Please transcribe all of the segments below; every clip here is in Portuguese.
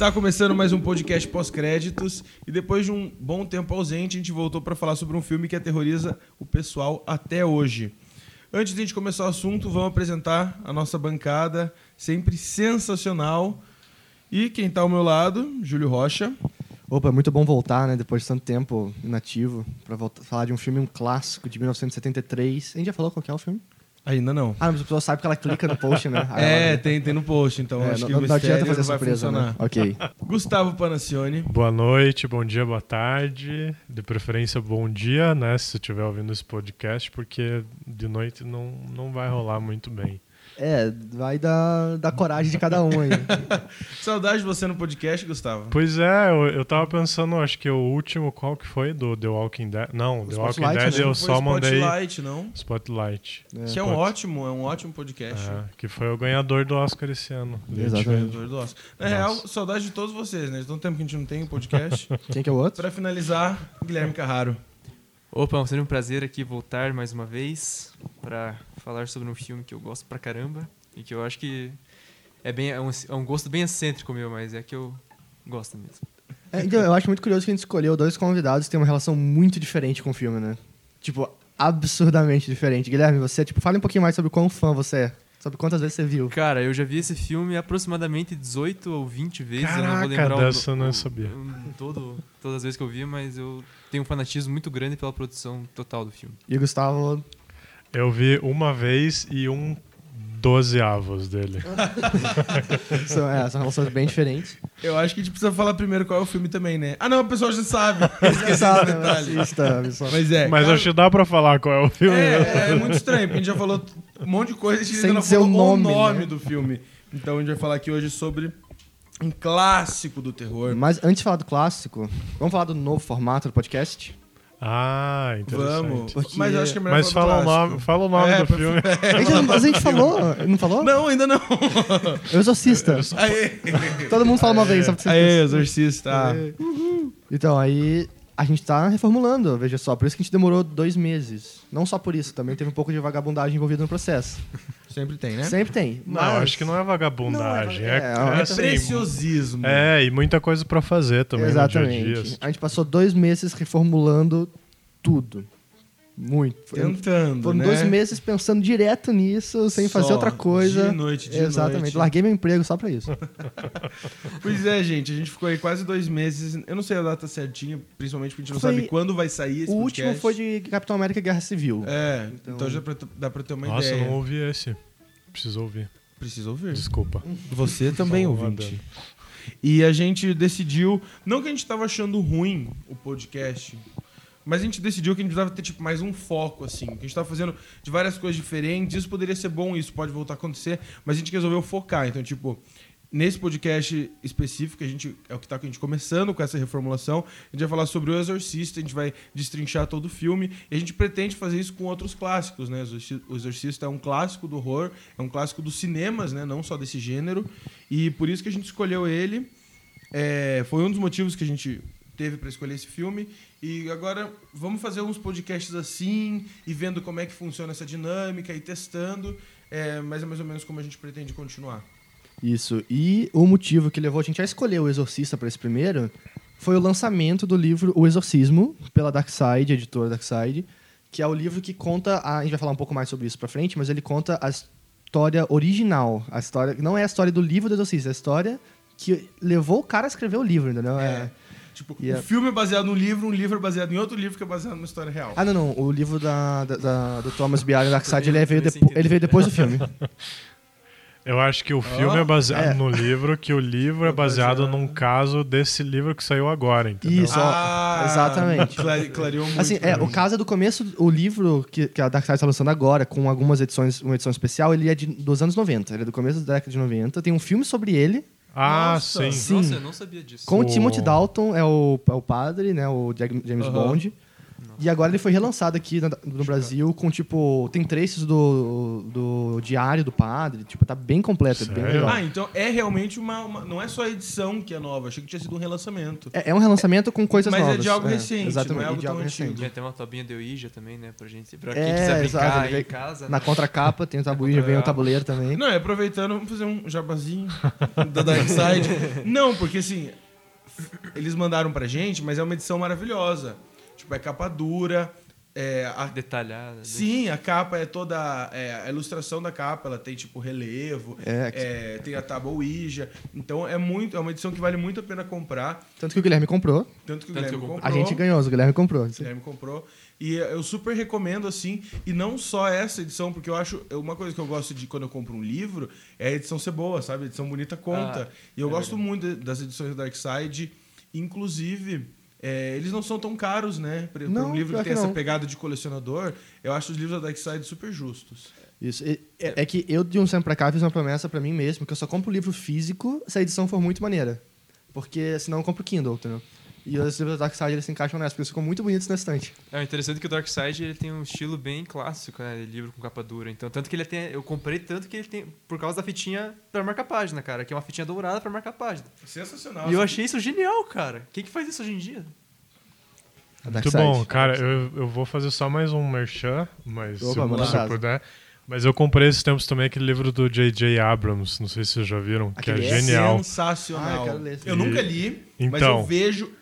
Está começando mais um podcast pós-créditos e depois de um bom tempo ausente, a gente voltou para falar sobre um filme que aterroriza o pessoal até hoje. Antes de a gente começar o assunto, vamos apresentar a nossa bancada, sempre sensacional. E quem está ao meu lado, Júlio Rocha. Opa, é muito bom voltar, né? Depois de tanto tempo inativo, para falar de um filme, um clássico de 1973. A gente já falou qual é o filme? Ainda não. Ah, mas a pessoa sabe que ela clica no post, né? Aí É, ela- tem, tem no post, então É, acho não, que não, o não adianta mistério fazer não vai surpresa, funcionar. né? Ok. Gustavo Panacione. Boa noite, bom dia, boa tarde. De preferência, bom dia, né? Se você estiver ouvindo esse podcast, porque de noite não, não vai rolar muito bem. É, vai da, da coragem de cada um aí. Saudade de você no podcast, Gustavo. Pois é, eu, eu tava pensando, acho que o último, qual que foi? Do The Walking Dead? Não, The Walking Spotlight, Dead né? eu Foi só mandei Spotlight, não? Spotlight. Que é um Spot- ótimo, é um ótimo podcast. É, que foi o ganhador do Oscar esse ano. Exatamente. Ganhador do Oscar. Na real, saudade de todos vocês, né? De tanto tempo que a gente não tem um podcast. Quem que é o outro? Pra finalizar, Guilherme Carraro. Opa, seria um prazer aqui voltar mais uma vez para falar sobre um filme que eu gosto pra caramba e que eu acho que é, bem, é, um, é um gosto bem excêntrico meu, mas é que eu gosto mesmo. É, então, eu acho muito curioso que a gente escolheu dois convidados que têm uma relação muito diferente com o filme, né? Tipo, absurdamente diferente. Guilherme, você, tipo, fala um pouquinho mais sobre quão fã você é. Sobre quantas vezes você viu. Cara, eu já vi esse filme aproximadamente 18 ou 20 vezes. eu não vou Caraca, lembrar o- dessa eu não o- sabia. o- todo, todas as vezes que eu vi, mas eu tenho um fanatismo muito grande pela produção total do filme. E o Gustavo, Eu vi uma vez e um dozeavos dele. são, é, são relações bem diferentes. Eu acho que a gente precisa falar primeiro qual é o filme também, né? Ah, não, o pessoal já sabe. Você sabe, né? detalhe. Assista. Mas é. Mas cara, acho que dá pra falar qual é o filme. é, né? é muito estranho, porque a gente já falou um monte de coisa e gente Sem ainda não dizer falou o nome, o nome né? do filme. Então a gente vai falar aqui hoje sobre um clássico do terror. Mas antes de falar do clássico, vamos falar do novo formato do podcast? Ah, interessante. Vamos. Porque- Mas eu acho que é melhor Mas fala o nome, fala o nome É, do filme. A gente, mas a gente falou, não falou? Não, ainda não. Exorcista. Aê, Todo mundo fala uma vez, só pra vocês Aê exorcista. Então, aí a gente tá reformulando, veja só. Por isso que a gente demorou dois meses. Não só por isso, também teve um pouco de vagabundagem envolvida no processo. Sempre tem, né? Sempre tem. Não, mas- acho que não é vagabundagem. Não, é, é- é, é- É assim, preciosismo. É, e muita coisa pra fazer também no dia a Exatamente. dia. A gente passou dois meses reformulando tudo. Muito. Tentando, Foram né? dois meses pensando direto nisso, sem fazer Só, outra coisa. de noite, de Exatamente. noite. Larguei meu emprego só pra isso. Pois é, gente, a gente ficou aí quase dois meses. Eu não sei a data certinha, principalmente porque a gente não Foi- sabe quando vai sair esse o último podcast. foi de Capitão América Guerra Civil. É, então, Então- já pra- dá pra ter uma Nossa, ideia. eu não ouvi esse. Preciso ouvir. Precisa ouvir. Desculpa. Você também, Só um ouvinte. E a gente decidiu, não que a gente tava achando ruim o podcast, mas a gente decidiu que a gente precisava ter tipo mais um foco assim, que a gente tava fazendo de várias coisas diferentes, isso poderia ser bom, isso pode voltar a acontecer, mas a gente resolveu focar, então tipo, nesse podcast específico, a gente é o que tá com a gente começando com essa reformulação, a gente vai falar sobre o Exorcista, a gente vai destrinchar todo o filme, e a gente pretende fazer isso com outros clássicos, né? O Exorcista é um clássico do horror, é um clássico dos cinemas, né? Não só desse gênero, e por isso que a gente escolheu ele. É, foi um dos motivos que a gente teve para escolher esse filme. E agora vamos fazer uns podcasts assim e vendo como é que funciona essa dinâmica e testando. É, mas é mais ou menos como a gente pretende continuar. Isso. E o motivo que levou a gente a escolher o Exorcista para esse primeiro foi o lançamento do livro O Exorcismo, pela Darkside, editora Darkside, que é o livro que conta. A, a gente vai falar um pouco mais sobre isso pra frente, mas ele conta a história original. A história. Não é a história do livro do Exorcista, é a história que levou o cara a escrever o livro, entendeu? É. Tipo, o é- filme é baseado num livro, um livro é baseado em outro livro que é baseado numa história real. Ah, não, não. O livro da, da- da- do Thomas Biar Darkside ele veio, Nesse depo- sentido. ele veio depois do filme. Eu acho que o filme é baseado é. no livro, que o livro é baseado num caso desse livro que saiu agora, entendeu? Isso. Só- exatamente. clare- clareou muito. Assim, é, o mim. caso do começo, o livro que, que a Darkside está lançando agora, com algumas edições, uma edição especial, ele é de, dos anos 90. Ele é do começo da década de 90. Tem um filme sobre ele, Ah, Nossa. sim. Sim. Nossa, eu não sabia disso. com o Timothy Dalton, é o, é o padre, né? O James. Bond. E agora ele foi relançado aqui na- no Brasil com, tipo, tem trechos do, do Diário do Padre, tipo, tá bem completo, é bem legal. Ah, então é realmente uma, uma- Não é só a edição que é nova. Achei que tinha sido um relançamento. É, é um relançamento com coisas Mas é novas. de algo recente, Exatamente, não é algo de tão algo antigo. recente. Tem até uma tobinha de Ouija também, né? Pra gente. Pra quem É, quiser exato, brincar ele aí em casa. Na né? contracapa tem o tabuinho, Na vem o tabuleiro também. Não, é aproveitando, vamos fazer um jabazinho da Dark Side. Não, porque assim, eles mandaram pra gente, mas é uma edição maravilhosa. Tipo, é capa dura. É, a- Detalhada. né? sim, a capa é toda. é, a ilustração da capa, ela tem tipo relevo, É, é, tem a tábua Ouija. Então é muito, é uma edição que vale muito a pena comprar. Tanto que o Guilherme comprou, Tanto que o Tanto que Guilherme eu comprou. a gente ganhou, o Guilherme comprou. O Guilherme comprou. E eu super recomendo, assim, e não só essa edição, porque eu acho. Uma coisa que eu gosto de quando eu compro um livro é a edição ser boa, sabe? A edição bonita conta. Ah, e eu é gosto muito das edições da Dark Side. Inclusive, é, eles não são tão caros, né? Para um livro que tem essa não. pegada de colecionador, eu acho os livros da Dark Side super justos. Isso. E- É, é que eu, de um tempo pra cá, fiz uma promessa pra mim mesmo, que eu só compro livro físico se a edição for muito maneira. Porque senão eu compro Kindle, entendeu? E os livros da Dark Side, eles se encaixam nessa, porque eles ficam muito bonitos na estante. É interessante que o Dark Side ele tem um estilo bem clássico, né? Livro com capa dura. Então, tanto que ele tem. Eu comprei tanto que ele tem. Por causa da fitinha pra marcar página, cara. Que é uma fitinha dourada pra marcar página. Sensacional. e eu achei isso genial, cara. Quem que faz isso hoje em dia? A Dark Muito bom, cara. Eu, eu vou fazer só mais um merchan, mas Opa, se, se puder. Mas eu comprei esses tempos também aquele livro do J.J. Abrams, não sei se vocês já viram, que Aquele é é genial. Sensacional. Ah, eu quero ler esse eu nunca li, mas Então. eu vejo.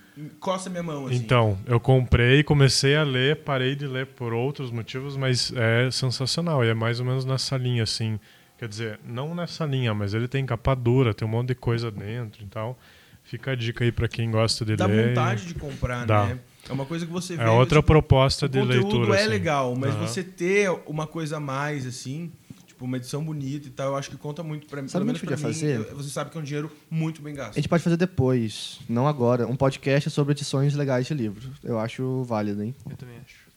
Coça minha mão, assim. Então, eu comprei, comecei a ler, parei de ler por outros motivos, mas é sensacional. E é mais ou menos nessa linha, assim. Quer dizer, não nessa linha, mas ele tem capa dura, tem um monte de coisa dentro e tal. Fica a dica aí pra quem gosta de Dá ler. vontade de comprar, Dá. né? É uma coisa que você vê. É outra tipo, proposta o de conteúdo leitura. é assim. legal, mas Aham. você ter uma coisa a mais, assim, tipo, uma edição bonita e tal, eu acho que conta muito pra mim. Sabe Pelo o que menos a pra gente mim, podia fazer? você sabe que é um dinheiro muito bem gasto. A gente pode fazer depois, não agora, um podcast sobre edições legais de livro. Eu acho válido, hein? Eu também acho.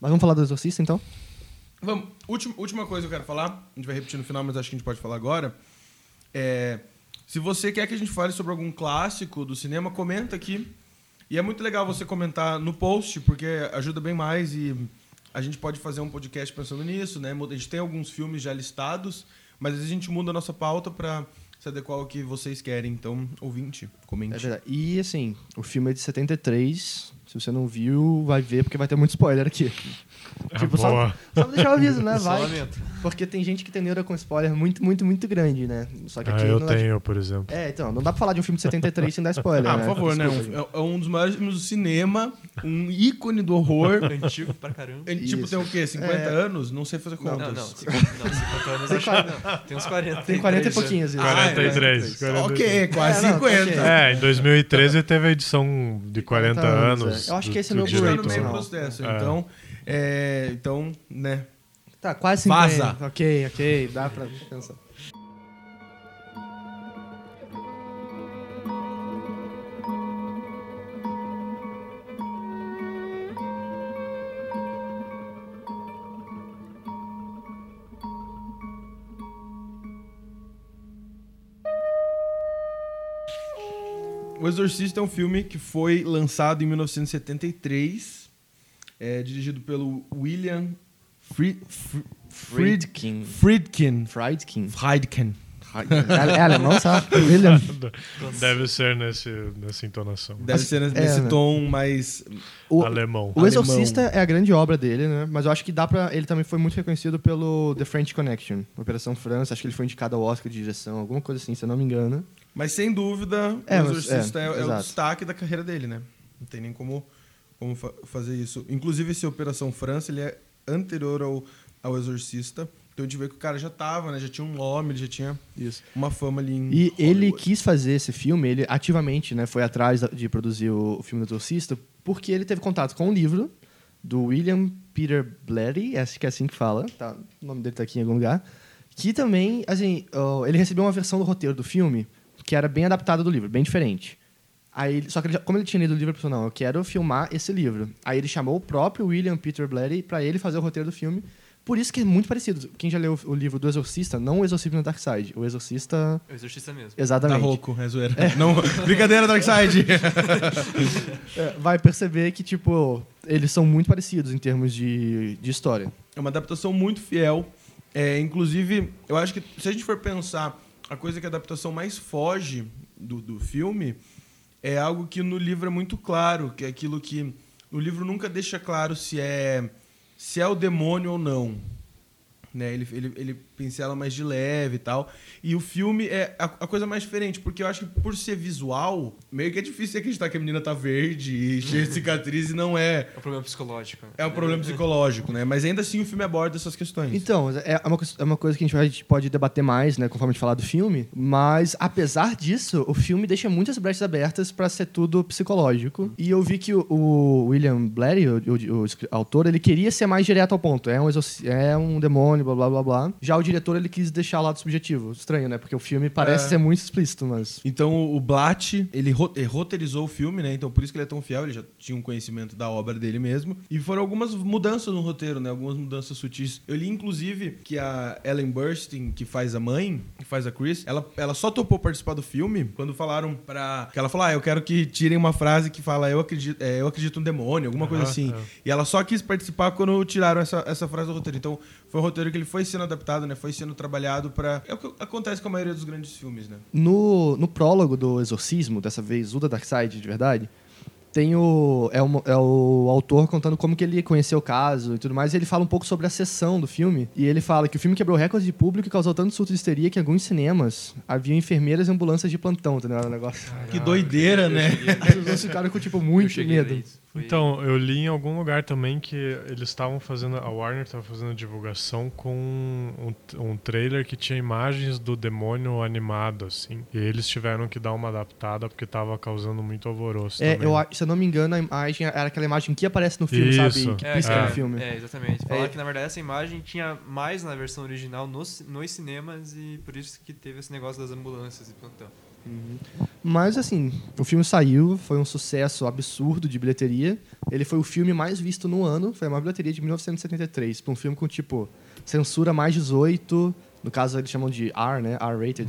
Mas vamos falar do Exorcista, então? Vamos, última, última coisa que eu quero falar, a gente vai repetir no final, mas acho que a gente pode falar agora. É, se você quer que a gente fale sobre algum clássico do cinema, comenta aqui. E é muito legal você comentar no post, porque ajuda bem mais e a gente pode fazer um podcast pensando nisso, né? A gente tem alguns filmes já listados, mas a gente muda a nossa pauta para se adequar ao que vocês querem. Então, ouvinte, comente. É verdade. E assim, o filme é de 73. Se você não viu, vai ver, porque vai ter muito spoiler aqui. É Tipo, só- boa. Só pra deixar o aviso, né? Só Vai. Porque tem gente que tem neura com spoiler muito, muito, muito grande, né? Só que Ah, aqui eu não tenho, por exemplo. É, então, não dá pra falar de um filme de 73 sem dar spoiler, Ah, né? por favor, né? Um- é, é um dos maiores filmes do cinema, um ícone do horror. Antigo pra caramba. Ele, tipo, tem o quê? 50 É. anos? Não sei fazer Não, contas. não, 50, não, 50 anos acho que não. Tem uns 40. Tem 40 e 43, pouquinhos. isso. Ah, 43. é. 43. Ok, quase É, não, 50. ok. É, em 2013 teve a edição de 40 anos, anos. é. Eu acho que esse é meu tá no Blu-ray, meio processo. É. Então, é, então, né? Tá, quase 50. Vaza. Ok, ok, dá pra pensar. O Exorcista é um filme que foi lançado em 1973, é, dirigido pelo William Fried, Fried, Friedkin. Friedkin. Friedkin. Friedkin. É, é alemão, sabe? William. Deve ser nesse, nessa entonação. Deve ser nesse É, né? tom mais. O, Alemão. o Alemão. Exorcista é a grande obra dele, né? Mas eu acho que dá pra. Ele também foi muito reconhecido pelo The French Connection, Operação França. Acho que ele foi indicado ao Oscar de direção, alguma coisa assim, se eu não me engano. Mas sem dúvida, É, o Exorcista é, é, é o destaque da carreira dele, né? Não tem nem como, como fa- fazer isso. Inclusive, esse Operação França, ele é anterior ao, ao Exorcista. Então a gente vê que o cara já tava, né? Já tinha um nome, ele já tinha Isso. uma fama ali em E ele Hollywood. quis fazer esse filme, ele ativamente né, foi atrás de produzir o, filme do Exorcista, porque ele teve contato com um livro do William Peter Blatty, acho que é assim que fala, tá, o nome dele tá aqui em algum lugar, que também, assim, ele recebeu uma versão do roteiro do filme que era bem adaptada do livro, bem diferente. Aí, só que ele como ele tinha lido o livro, ele pensou, não, eu quero filmar esse livro. Aí ele chamou o próprio William Peter Blatty para ele fazer o roteiro do filme, Por isso que é muito parecido. Quem já leu o livro do Exorcista, não o Exorcismo na Dark Side, o Exorcista... É o exorcista mesmo. Tá Exatamente. rouco, é zoeira. Não, brincadeira, Darkseid. É, vai perceber que, tipo, eles são muito parecidos em termos de, de história. É uma adaptação muito fiel. É, inclusive, eu acho que se a gente for pensar, a coisa que a adaptação mais foge do, do filme é algo que no livro é muito claro, que é aquilo que no livro nunca deixa claro se é se é o demônio ou não. Né? Ele, ele, ele pincela mais de leve e tal. E o filme é a, a coisa mais diferente, porque eu acho que por ser visual, meio que é difícil acreditar que a menina tá verde e cheia de cicatriz e não é. É um problema psicológico. né? É um problema psicológico, né? Mas ainda assim o filme aborda essas questões. Então, é uma, coisa- é uma coisa que a gente, pode debater mais, né, conforme a gente falar do filme, mas apesar disso, o filme deixa muitas brechas abertas pra ser tudo psicológico. E eu vi que o, o William Blatty, o, o- o autor, ele queria ser mais direto ao ponto. É um, é um demônio, blá blá blá blá. Já o diretor, ele quis deixar o lado subjetivo. Estranho, né? Porque o filme parece É. ser muito explícito, mas... Então o Blatt, ele ele roteirizou o filme, né? Então por isso que ele é tão fiel, ele já tinha um conhecimento da obra dele mesmo. E foram algumas mudanças no roteiro, né? Algumas mudanças sutis. Eu li, inclusive, que a Ellen Burstyn, que faz a mãe, que faz a Chris, ela, ela só topou participar do filme quando falaram pra... Que ela falou, ah, eu quero que tirem uma frase que fala eu acredito, é, eu acredito no demônio, alguma coisa assim. é. E ela só quis participar quando tiraram essa, essa frase do roteiro. Então foi um roteiro que ele foi sendo adaptado, né? Foi sendo trabalhado pra... É o que acontece com a maioria dos grandes filmes, né? No, no prólogo do Exorcismo, dessa vez o da Darkseid, de verdade, tem o é, o. é o autor contando como que ele conheceu o caso e tudo mais. E ele fala um pouco sobre a sessão do filme. E ele fala que o filme quebrou recorde de público e causou tanto surto de histeria que em alguns cinemas havia enfermeiras e ambulâncias de plantão, entendeu? Era um negócio. Que doideira, né? As pessoas ficaram com, tipo, muito medo. Foi- Então, eu li em algum lugar também que eles estavam fazendo, a Warner estava fazendo divulgação com um, um trailer que tinha imagens do demônio animado, assim. E eles tiveram que dar uma adaptada porque estava causando muito alvoroço É, eu, se eu não me engano, a imagem era aquela imagem que aparece no filme, Isso. sabe? Que É, pisca é. no filme. É, exatamente. Falaram É. que, na verdade, essa imagem tinha mais na versão original nos, nos cinemas e por isso que teve esse negócio das ambulâncias e plantão. Mas assim, o filme saiu, foi um sucesso absurdo de bilheteria. Ele foi o filme mais visto no ano, foi a maior bilheteria de 1973, para um filme com tipo censura mais 18, no caso eles chamam de R, né? R-rated,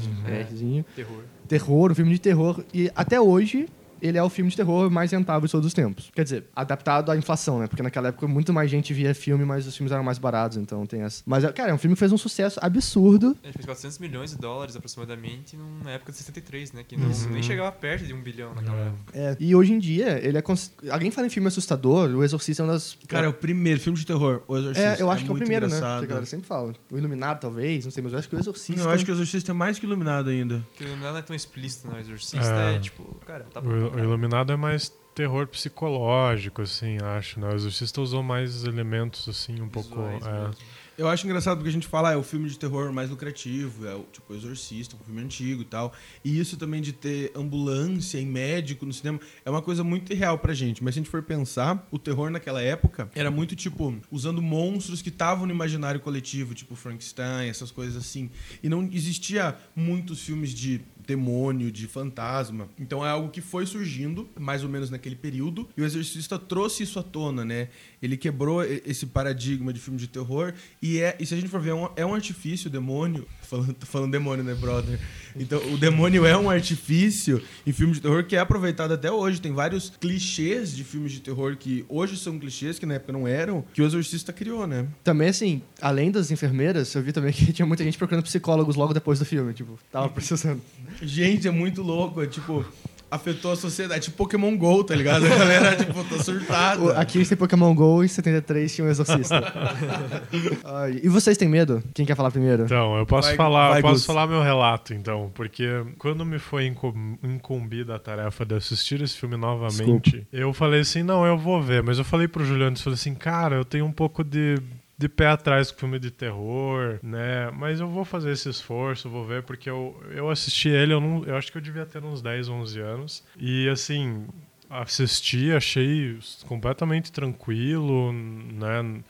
Rzinho. Terror. Terror, um filme de terror e até hoje ele é o filme de terror mais rentável de todos os tempos. Quer dizer, adaptado à inflação, né? Porque naquela época muito mais gente via filme, mas os filmes eram mais baratos, então tem essa. Mas, cara, é um filme que fez um sucesso absurdo. Ele fez 400 milhões de dólares aproximadamente numa época de 63, né? Que não, Uhum. nem chegava perto de um bilhão naquela É. época. É, e hoje em dia, ele é. cons- Alguém fala em filme assustador, o Exorcista é uma das. Cara, é o primeiro filme de terror, O Exorcista. É, eu acho que é o primeiro, né? engraçado. Que a galera sempre fala. O Iluminado, talvez, não sei, mas eu acho que o Exorcista. Eu acho que o Exorcista é mais que iluminado ainda. Porque o Iluminado não é tão explícito, não. O Exorcista É. é, tipo, cara, tá Il- o Iluminado é mais terror psicológico, assim, acho, né? O Exorcista usou mais elementos, assim, um pouco... é. Eu acho engraçado porque a gente fala, ah, é o filme de terror mais lucrativo, é o tipo Exorcista, um filme antigo e tal. E isso também de ter ambulância e médico no cinema é uma coisa muito irreal pra gente. Mas se a gente for pensar, o terror naquela época era muito tipo usando monstros que estavam no imaginário coletivo, tipo Frankenstein, essas coisas assim. E não existia muitos filmes de demônio, de fantasma. Então é algo que foi surgindo mais ou menos naquele período e o Exorcista trouxe isso à tona, né? Ele quebrou esse paradigma de filme de terror e é, e se a gente for ver, é um, é um artifício demônio. Falando, tô falando demônio, né, brother? Então, o demônio é um artifício em filme de terror que é aproveitado até hoje. Tem vários clichês de filmes de terror que hoje são clichês, que na época não eram, que o Exorcista criou, né? Também, assim, além das enfermeiras, eu vi também que tinha muita gente procurando psicólogos logo depois do filme. Tipo, tava precisando. Gente, é muito louco. É tipo, afetou a sociedade. Tipo Pokémon GO, tá ligado? A galera, tipo, tá surtada. Aqui a gente tem Pokémon GO e em 73 tinha um Exorcista. Ai, e vocês têm medo? Quem quer falar primeiro? Então, eu posso Vai- falar, vai, eu posso Gus. falar meu relato, então, porque quando me foi incum- incumbida a tarefa de assistir esse filme novamente, eu falei assim, não, eu vou ver, mas eu falei pro Juliano, eu falei assim, cara, eu tenho um pouco de de pé atrás com filme de terror, né? Mas eu vou fazer esse esforço, vou ver, porque eu, eu assisti ele, eu, não, eu acho que eu devia ter uns 10, 11 anos. E assim, assisti, achei completamente tranquilo, né?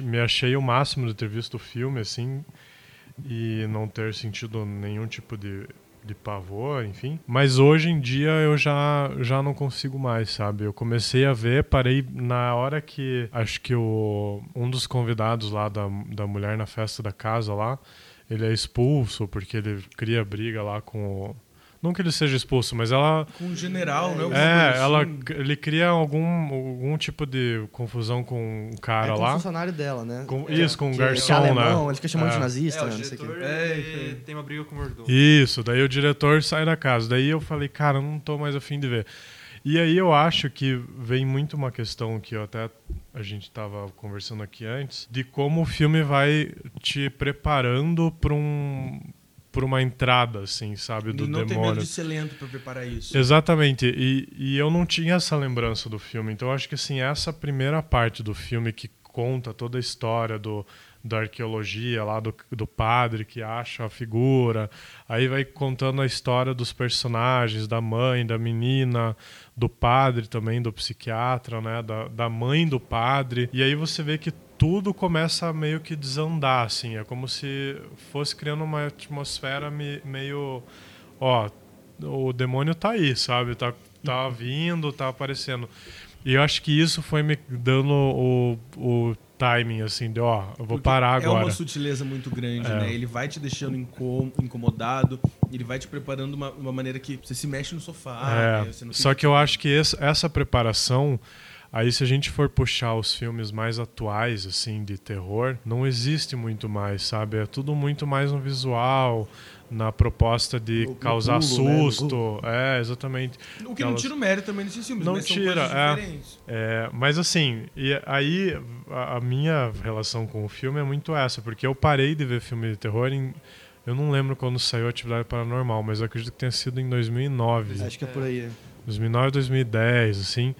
Me achei o máximo de ter visto o filme, assim, e não ter sentido nenhum tipo de, de pavor, enfim. Mas hoje em dia eu já, já não consigo mais, sabe? Eu comecei a ver, parei na hora que acho que o, um dos convidados lá da, da mulher na festa da casa lá, ele é expulso porque ele cria briga lá com o não que ele seja expulso, mas ela. Com um general, né? É, ela, ele cria algum, algum tipo de confusão com o cara é com lá. o funcionário dela, né? Com, é, isso, com o que garçom, é alemão, né? Ele fica chamando É. de nazista, É, o né? Não sei o diretor quê. É, isso. tem uma briga com o mordomo. Isso, daí o diretor sai da casa. Daí eu falei, cara, eu não tô mais afim de ver. E aí eu acho que vem muito uma questão que eu até a gente estava conversando aqui antes, de como o filme vai te preparando para um por uma entrada, assim, sabe, do E não tem medo demônio. de ser lento pra preparar isso. Exatamente, e, e eu não tinha essa lembrança do filme, então eu acho que assim, essa primeira parte do filme que conta toda a história do, da arqueologia lá do, do padre que acha a figura, aí vai contando a história dos personagens, da mãe, da menina, do padre também, do psiquiatra, né, da, da mãe do padre, e aí você vê que tudo começa a meio que desandar, assim, é como se fosse criando uma atmosfera me- meio, ó, o demônio tá aí, sabe? Tá, tá vindo, tá aparecendo. E eu acho que isso foi me dando o, o timing, assim, de ó, eu vou Porque parar É agora. uma sutileza muito grande, É. né? Ele vai te deixando incom- incomodado, ele vai te preparando de uma, uma maneira que você se mexe no sofá. É, né? Só que eu acho que essa preparação, aí se a gente for puxar os filmes mais atuais, assim, de terror, não existe muito mais, sabe? É tudo muito mais no visual, na proposta de No- no causar pulo, né? Susto. É, exatamente. O que não Elas- tira o mérito também desses filmes, Não mas são tira, coisas é. É, mas assim, e aí a, a minha relação com o filme é muito essa, porque eu parei de ver filme de terror em. Eu não lembro quando saiu Atividade Paranormal, mas eu acredito que tenha sido em 2009. Acho que é por aí. 2009, 2010, assim.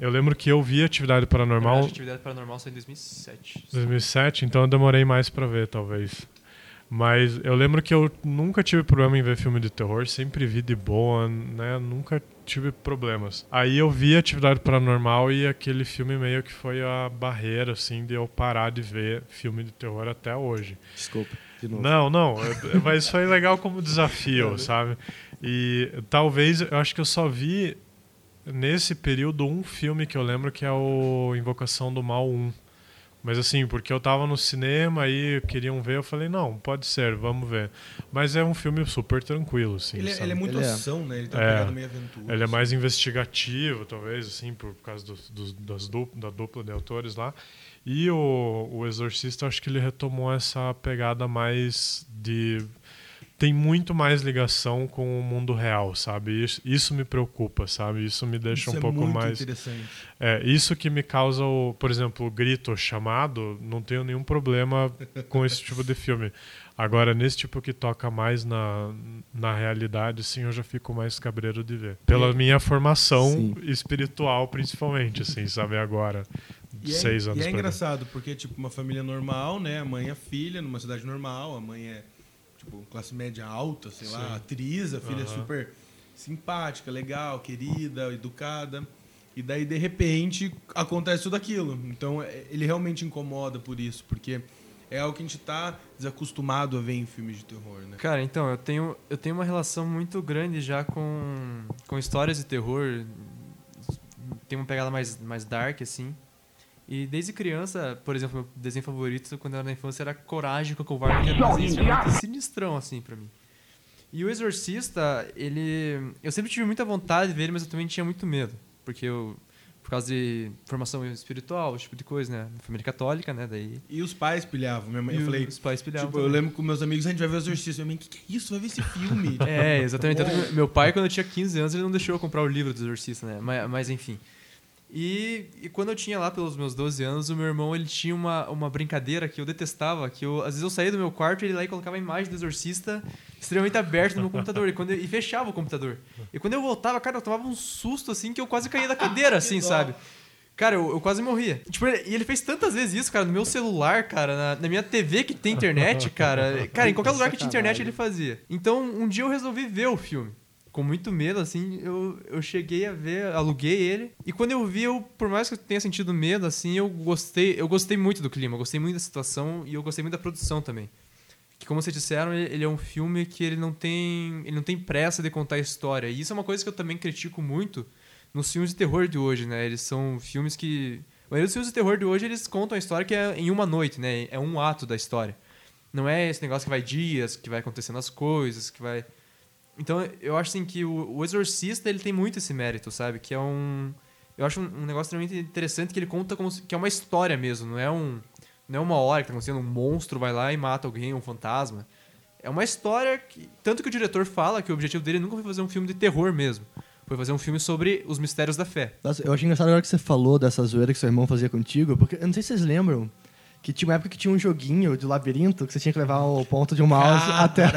Eu lembro que eu vi Atividade Paranormal em atividade paranormal saiu em 2007. 2007, então eu demorei mais pra ver, talvez. Mas eu lembro que eu nunca tive problema em ver filme de terror, sempre vi de boa, né? Nunca tive problemas. Aí eu vi Atividade Paranormal e aquele filme meio que foi a barreira, assim, de eu parar de ver filme de terror até hoje. Desculpa. De novo. Não, não, é- mas foi legal como desafio, sabe? E talvez, eu acho que eu só vi nesse período um filme que eu lembro que é o Invocação do Mal 1. Mas assim, porque eu tava no cinema e queriam ver, eu falei, não, pode ser, vamos ver. Mas é um filme super tranquilo, assim. Ele, é- sabe? ele é muito Ele é. ação, né? Ele uma É. pegada meio aventura. Ele é assim. mais investigativo, talvez, assim, por causa dos, dos- das du- da dupla de autores lá. E o, o Exorcista, eu acho que ele retomou essa pegada mais de. Tem muito mais ligação com o mundo real, sabe? Isso, isso me preocupa, sabe? Isso me deixa Isso um é pouco muito mais. interessante. É, isso que me causa, o, por exemplo, o grito o chamado, não tenho nenhum problema com esse tipo de filme. Agora, nesse tipo que toca mais na, na realidade, sim, eu já fico mais cabreiro de ver. Pela minha formação Sim. espiritual, principalmente, assim, sabe, agora. E é, seis anos e é cá. engraçado, porque, tipo, uma família normal, né? A mãe é filha, numa cidade normal, a mãe é, tipo, classe média alta, sei lá, Sim. atriz, a filha Aham. super simpática, legal, querida, educada. E daí, de repente, acontece tudo aquilo. Então, é- ele realmente incomoda por isso, porque é algo que a gente tá desacostumado a ver em filmes de terror, né? Cara, então, eu tenho, eu tenho uma relação muito grande já com, com histórias de terror. Tem uma pegada mais, mais dark, assim. E desde criança, por exemplo, meu desenho favorito quando eu era na infância era Coragem com o Covarde, que era um muito sinistrão, assim, pra mim. E o Exorcista, ele... Eu sempre tive muita vontade de ver ele, mas eu também tinha muito medo. Porque eu... Por causa de formação espiritual, esse tipo de coisa, né? Família católica, né? Daí... E os pais pilhavam. Minha mãe, E eu falei, os pais pilhavam tipo, eu também. lembro com meus amigos, a gente vai ver o Exorcista. Minha mãe, o que, que é isso? Vai ver esse filme? É, exatamente. Tanto meu pai, quando eu tinha 15 anos, ele não deixou eu comprar o livro do Exorcista, né? Mas, mas enfim. E, e quando eu tinha lá pelos meus 12 anos, o meu irmão ele tinha uma, uma brincadeira que eu detestava, que eu, às vezes eu saía do meu quarto e ele lá e colocava a imagem do Exorcista extremamente aberta no meu computador e, quando eu- e fechava o computador. E quando eu voltava, cara, eu tomava um susto assim que eu quase caía da cadeira, assim, sabe? Cara, eu, eu quase morria. Tipo, ele- e ele fez tantas vezes isso, cara, no meu celular, cara, na, na minha TV que tem internet, cara. Cara, em qualquer lugar que tinha internet ele fazia. Então, um dia eu resolvi ver o filme. Com muito medo, assim, eu, eu cheguei a ver, aluguei ele. E quando eu vi, eu, por mais que eu tenha sentido medo, assim, eu gostei, eu gostei muito do clima, eu gostei muito da situação e eu gostei muito da produção também. que como vocês disseram, ele, é um filme que ele não tem ele não tem pressa de contar a história. E isso é uma coisa que eu também critico muito nos filmes de terror de hoje, né? Eles são filmes que maioria dos filmes de terror de hoje eles contam a história que é em uma noite, né? É um ato da história. Não é esse negócio que vai dias, que vai acontecendo as coisas, que vai então, eu acho assim que o, o Exorcista, ele tem muito esse mérito, sabe? Que é um eu acho um, um negócio extremamente interessante que ele conta como se, que é uma história mesmo, não é um não é uma hora que tá acontecendo um monstro vai lá e mata alguém, um fantasma. É uma história que tanto que o diretor fala que o objetivo dele nunca foi fazer um filme de terror mesmo. Foi fazer um filme sobre os mistérios da fé. Nossa, eu acho engraçado agora que você falou dessa zoeira que seu irmão fazia contigo, porque eu não sei se vocês lembram que tinha uma época que tinha um joguinho de labirinto que você tinha que levar o ponto de um mouse até.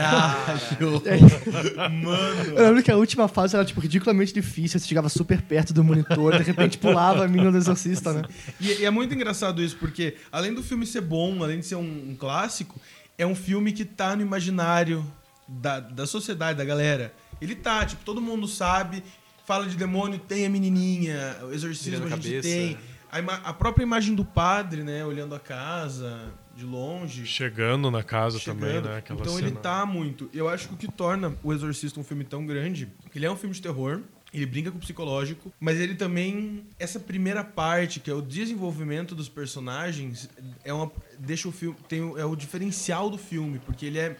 Mano. Eu lembro que a última fase era tipo ridiculamente difícil, você chegava super perto do monitor, de repente pulava a menina do exorcista, né? E, e é muito engraçado isso, porque além do filme ser bom, além de ser um, um clássico, é um filme que tá no imaginário da, da sociedade, da galera. Ele tá, tipo, todo mundo sabe, fala de demônio, tem a menininha, o exorcismo a gente cabeça. tem. A, a própria imagem do padre, né, olhando a casa de longe. Chegando na casa chegando. também, né? Aquela então cena. ele tá muito. Eu acho que o que torna o Exorcista um filme tão grande, ele é um filme de terror, ele brinca com o psicológico, mas ele também essa primeira parte, que é o desenvolvimento dos personagens, é uma deixa o filme tem é o diferencial do filme, porque ele é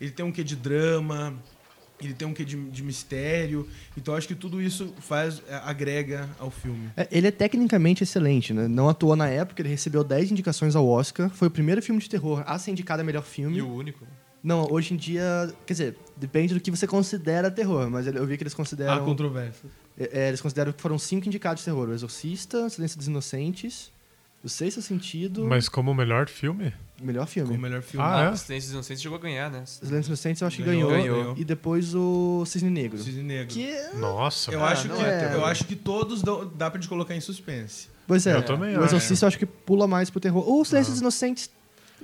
ele tem um quê de drama, ele tem um quê de, de mistério, então acho que tudo isso faz é, agrega ao filme. É, Ele é tecnicamente excelente, né? Não toa na época, ele recebeu 10 indicações ao Oscar, foi o primeiro filme de terror a ser indicado a melhor filme. E o único. Não, hoje em dia, quer dizer, depende do que você considera terror, mas eu vi que eles Há consideram. controvérsia. é, é, eles consideram que foram cinco indicados de terror: O Exorcista, Silêncio dos Inocentes, O Sexto Sentido, Mas como o melhor filme? Melhor Como o filme. melhor filme. Ah, é? O Silêncio dos Inocentes chegou a ganhar, né? Silêncio dos Inocentes eu acho que Ganhou, ganhou. ganhou. E depois o Cisne Negro. Cisne Negro. Que. Nossa. Eu, Ah, acho que, é. eu acho que todos dão, dá pra gente colocar em suspense. Pois é, Eu também o. Exorcista eu acho que pula mais pro terror. O Silêncio dos Inocentes.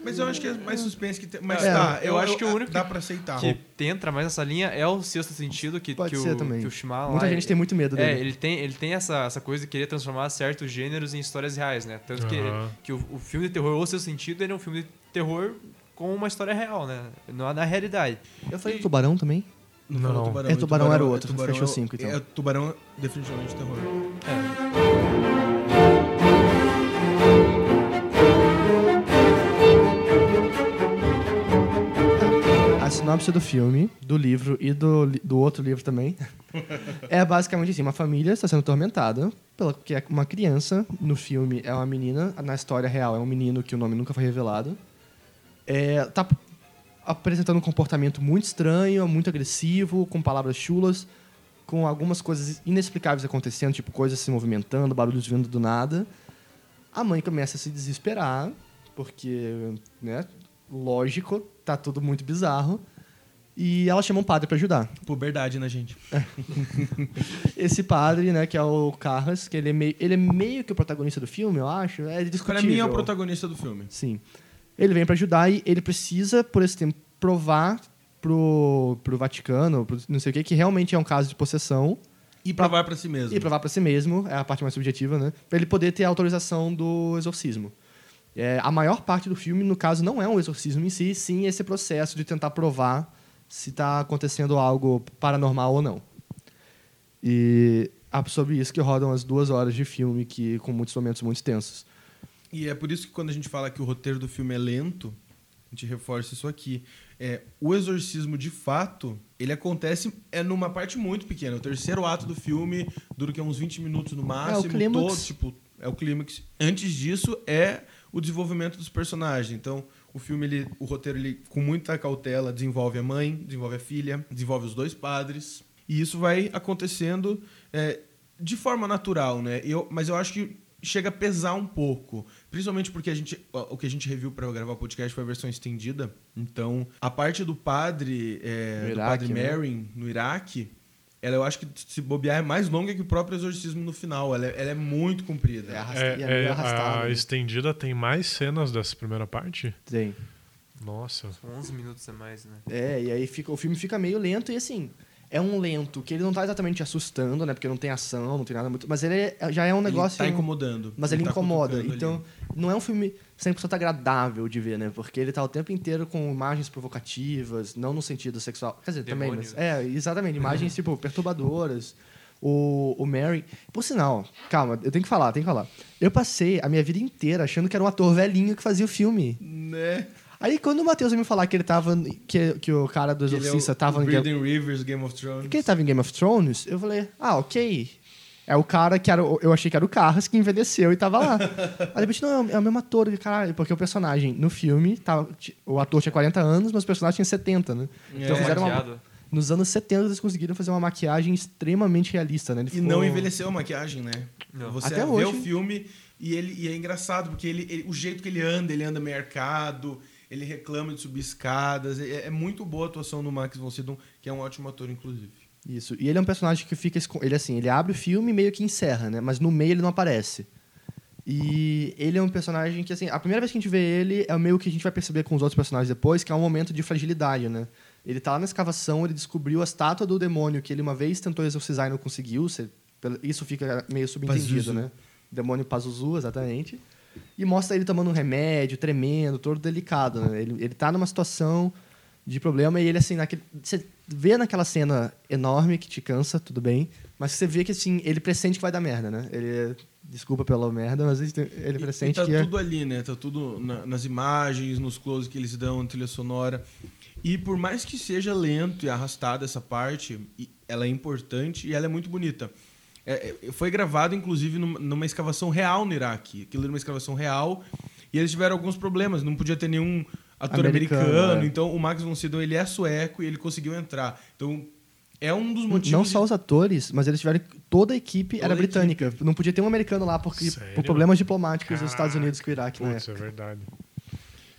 Mas eu acho que é mais suspense que tem. Mas É, tá, eu acho que o único dá pra aceitar. Que entra mais nessa linha é o Sexto Sentido, que, Pode que, ser o, também. que o Shyamalan... Muita gente tem muito medo É, dele. ele tem, ele tem essa, essa coisa de querer transformar certos gêneros em histórias reais, né? Tanto que, Aham. que o, o filme de terror, o seu sentido, ele é um filme de terror com uma história real, né? Não na realidade. Eu falei do Tubarão também. Não, Não. tubarão. É, e Tubarão era o é outro, tubarão fechou é cinco, então. É, tubarão definitivamente terror. A sinopse do filme, do livro e do, do outro livro também é basicamente assim: uma família está sendo atormentada pela que é uma criança. No filme é uma menina, na história real é um menino que o nome nunca foi revelado. É, tá apresentando um comportamento muito estranho, muito agressivo, com palavras chulas, com algumas coisas inexplicáveis acontecendo, tipo coisas se movimentando, barulhos vindo do nada. A mãe começa a se desesperar, porque, né, lógico, tá tudo muito bizarro. E ela chama um padre para ajudar. Puberdade, né, gente? Esse padre, né, que é o Carras, que ele é meio, ele é meio que o protagonista do filme, eu acho. É discutível. Pra mim é o protagonista do filme. Sim. Ele vem para ajudar e ele precisa, por esse tempo, provar pro, pro Vaticano, pro não sei o que, que realmente é um caso de possessão. E provar pra si mesmo. E provar para si mesmo, é a parte mais subjetiva, né? Pra ele poder ter a autorização do exorcismo. É, a maior parte do filme, no caso, não é um exorcismo em si, sim esse processo de tentar provar se está acontecendo algo paranormal ou não. E é sobre isso que rodam as duas horas de filme, que com muitos momentos muito tensos. E é por isso que quando a gente fala que o roteiro do filme é lento, a gente reforça isso aqui. É, o exorcismo, de fato, ele acontece é numa parte muito pequena. O terceiro ato do filme dura que uns 20 minutos no máximo. clímax. todo, tipo, é o clímax. Antes disso, é o desenvolvimento dos personagens. Então, o filme, ele, o roteiro, ele, com muita cautela, desenvolve a mãe, desenvolve a filha, desenvolve os dois padres. E isso vai acontecendo é, de forma natural, né? Eu, mas eu acho que chega a pesar um pouco. Principalmente porque a gente, o que a gente reviu para gravar o podcast foi a versão estendida. Então, a parte do padre, é, No do Iraque, padre né? Merrin no Iraque, ela eu acho que se bobear é mais longa que o próprio exorcismo no final. Ela, é- ela é muito comprida. É arrasta- É, e é meio é, arrastado, a né? estendida tem mais cenas dessa primeira parte? Tem. Nossa. 11 minutos a mais, né? É, e aí fica, o filme fica meio lento e assim. É um lento que ele não tá exatamente te assustando, né? Porque não tem ação, não tem nada muito. Mas ele é- já é um negócio. Ele tá incomodando. Mas ele, tá incomoda. Então, ali. não é um filme 100% agradável de ver, né? Porque ele tá o tempo inteiro com imagens provocativas, não no sentido sexual. Quer dizer, também, mas. É, exatamente. Imagens, tipo, perturbadoras. O, o Mary. Por sinal, calma, eu tenho que falar, tenho que falar. Eu passei a minha vida inteira achando que era um ator velhinho que fazia o filme. Né? Aí quando o Matheus me falar que ele tava. Que, que o cara do Ele é o- Exorcista tava o no Game, Rivers, Game of Thrones. que ele tava em Game of Thrones, eu falei, ah, ok. É o cara que era. Eu achei que era o Carras que envelheceu e tava lá. Aí de repente, não, é o- é mesmo ator, caralho, porque o personagem no filme, tava, o ator tinha 40 anos, mas o personagem tinha 70, né? Então É. fizeram uma, Maquiado. Nos anos 70 eles conseguiram fazer uma maquiagem extremamente realista, né? Ele E ficou- não envelheceu a maquiagem, né? Não. Você Até vê hoje. o filme e, ele, e é engraçado, porque ele, ele- o jeito que ele anda, ele anda meio arcado, ele reclama de subir escadas. É, é muito boa a atuação do Max von Sydow, que é um ótimo ator, inclusive. Isso. E ele é um personagem que fica. Ele assim, ele abre o filme e meio que encerra, né? Mas no meio ele não aparece. E ele é um personagem que, assim, a primeira vez que a gente vê ele é meio que a gente vai perceber com os outros personagens depois, que é um momento de fragilidade, né? Ele tá lá na escavação, ele descobriu a estátua do demônio que ele uma vez tentou exorcizar e não conseguiu. Isso fica meio subentendido, Pazuzu. né? Demônio Pazuzu, exatamente. E mostra ele tomando um remédio, tremendo, todo delicado, né? Ele, ele tá numa situação de problema e ele, assim, naquele, vê naquela cena enorme que te cansa, tudo bem, mas você vê que, assim, ele pressente que vai dar merda, né? Ele, desculpa pela merda, mas ele ele E- pressente e tá que é... tudo ali, né? Tá tudo na- nas imagens, nos close que eles dão, na trilha sonora. E por mais que seja lento e arrastado essa parte, ela é importante e ela é muito bonita. É, é, foi gravado, inclusive, numa, numa escavação real no Iraque. Aquilo era uma escavação real. E eles tiveram alguns problemas. Não podia ter nenhum ator Americano, americano. é. Então, o Max von Sydow, ele é sueco e ele conseguiu entrar. Então, é um dos motivos... Não de- só os atores, mas eles tiveram. Toda a equipe Toda era a britânica. Não podia ter um americano lá porque, Sério? por problemas diplomáticos dos Estados Caraca. Unidos com o Iraque, né? Putz, é verdade.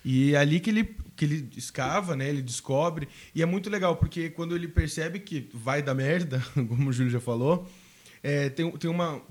E é ali que ele, que ele escava, né? Ele descobre. E é muito legal, porque quando ele percebe que vai dar merda, como o Júlio já falou, é, tem, tem uma,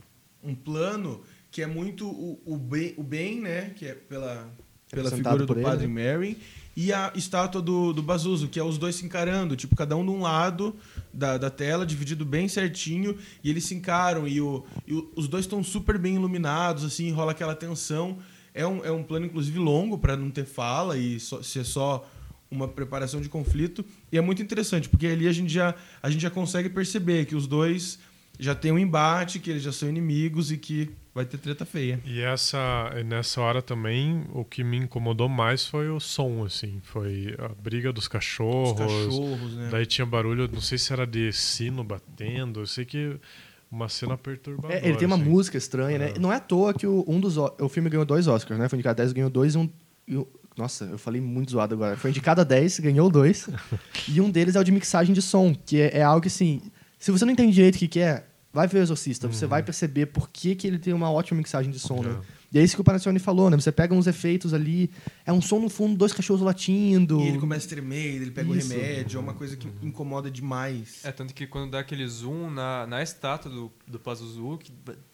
um plano que é muito o, o, bem, o bem, né? Que é pela, pela figura do ele, Padre né? Mary. E a estátua do, do Bazuzo, que é os dois se encarando, tipo, cada um de um lado da, da tela, dividido bem certinho, e eles se encaram, e, o, e o- os dois estão super bem iluminados, assim, rola aquela tensão. É um, é um plano, inclusive, longo, para não ter fala e só- ser só uma preparação de conflito. E é muito interessante, porque ali a gente já, a gente já consegue perceber que os dois já têm um embate, que eles já são inimigos e que vai ter treta feia. E essa, e nessa hora também, o que me incomodou mais foi o som, assim. Foi a briga dos Os cachorros. cachorros, né? Daí tinha barulho, não sei se era de sino batendo, eu sei que uma cena perturbadora. É, ele tem uma assim. música estranha, né? Não é à toa que o, um dos, o filme ganhou dois Oscars, né? Foi indicado a 10, ganhou dois e um. e um- nossa, eu falei muito zoado agora. Foi indicado a 10, ganhou dois. e um deles é o de mixagem de som, que é, é algo que, assim, se você não entende direito o que, que é, vai ver o Exorcista. Você vai perceber por que, que ele tem uma ótima mixagem de som, né? É. E é isso que o Panasonic falou, né? Você pega uns efeitos ali, é um som no fundo, dois cachorros latindo. E ele começa a tremer, ele pega Isso. o remédio, é uma coisa que incomoda demais. É, tanto que quando dá aquele zoom na, na estátua do, do Pazuzu, que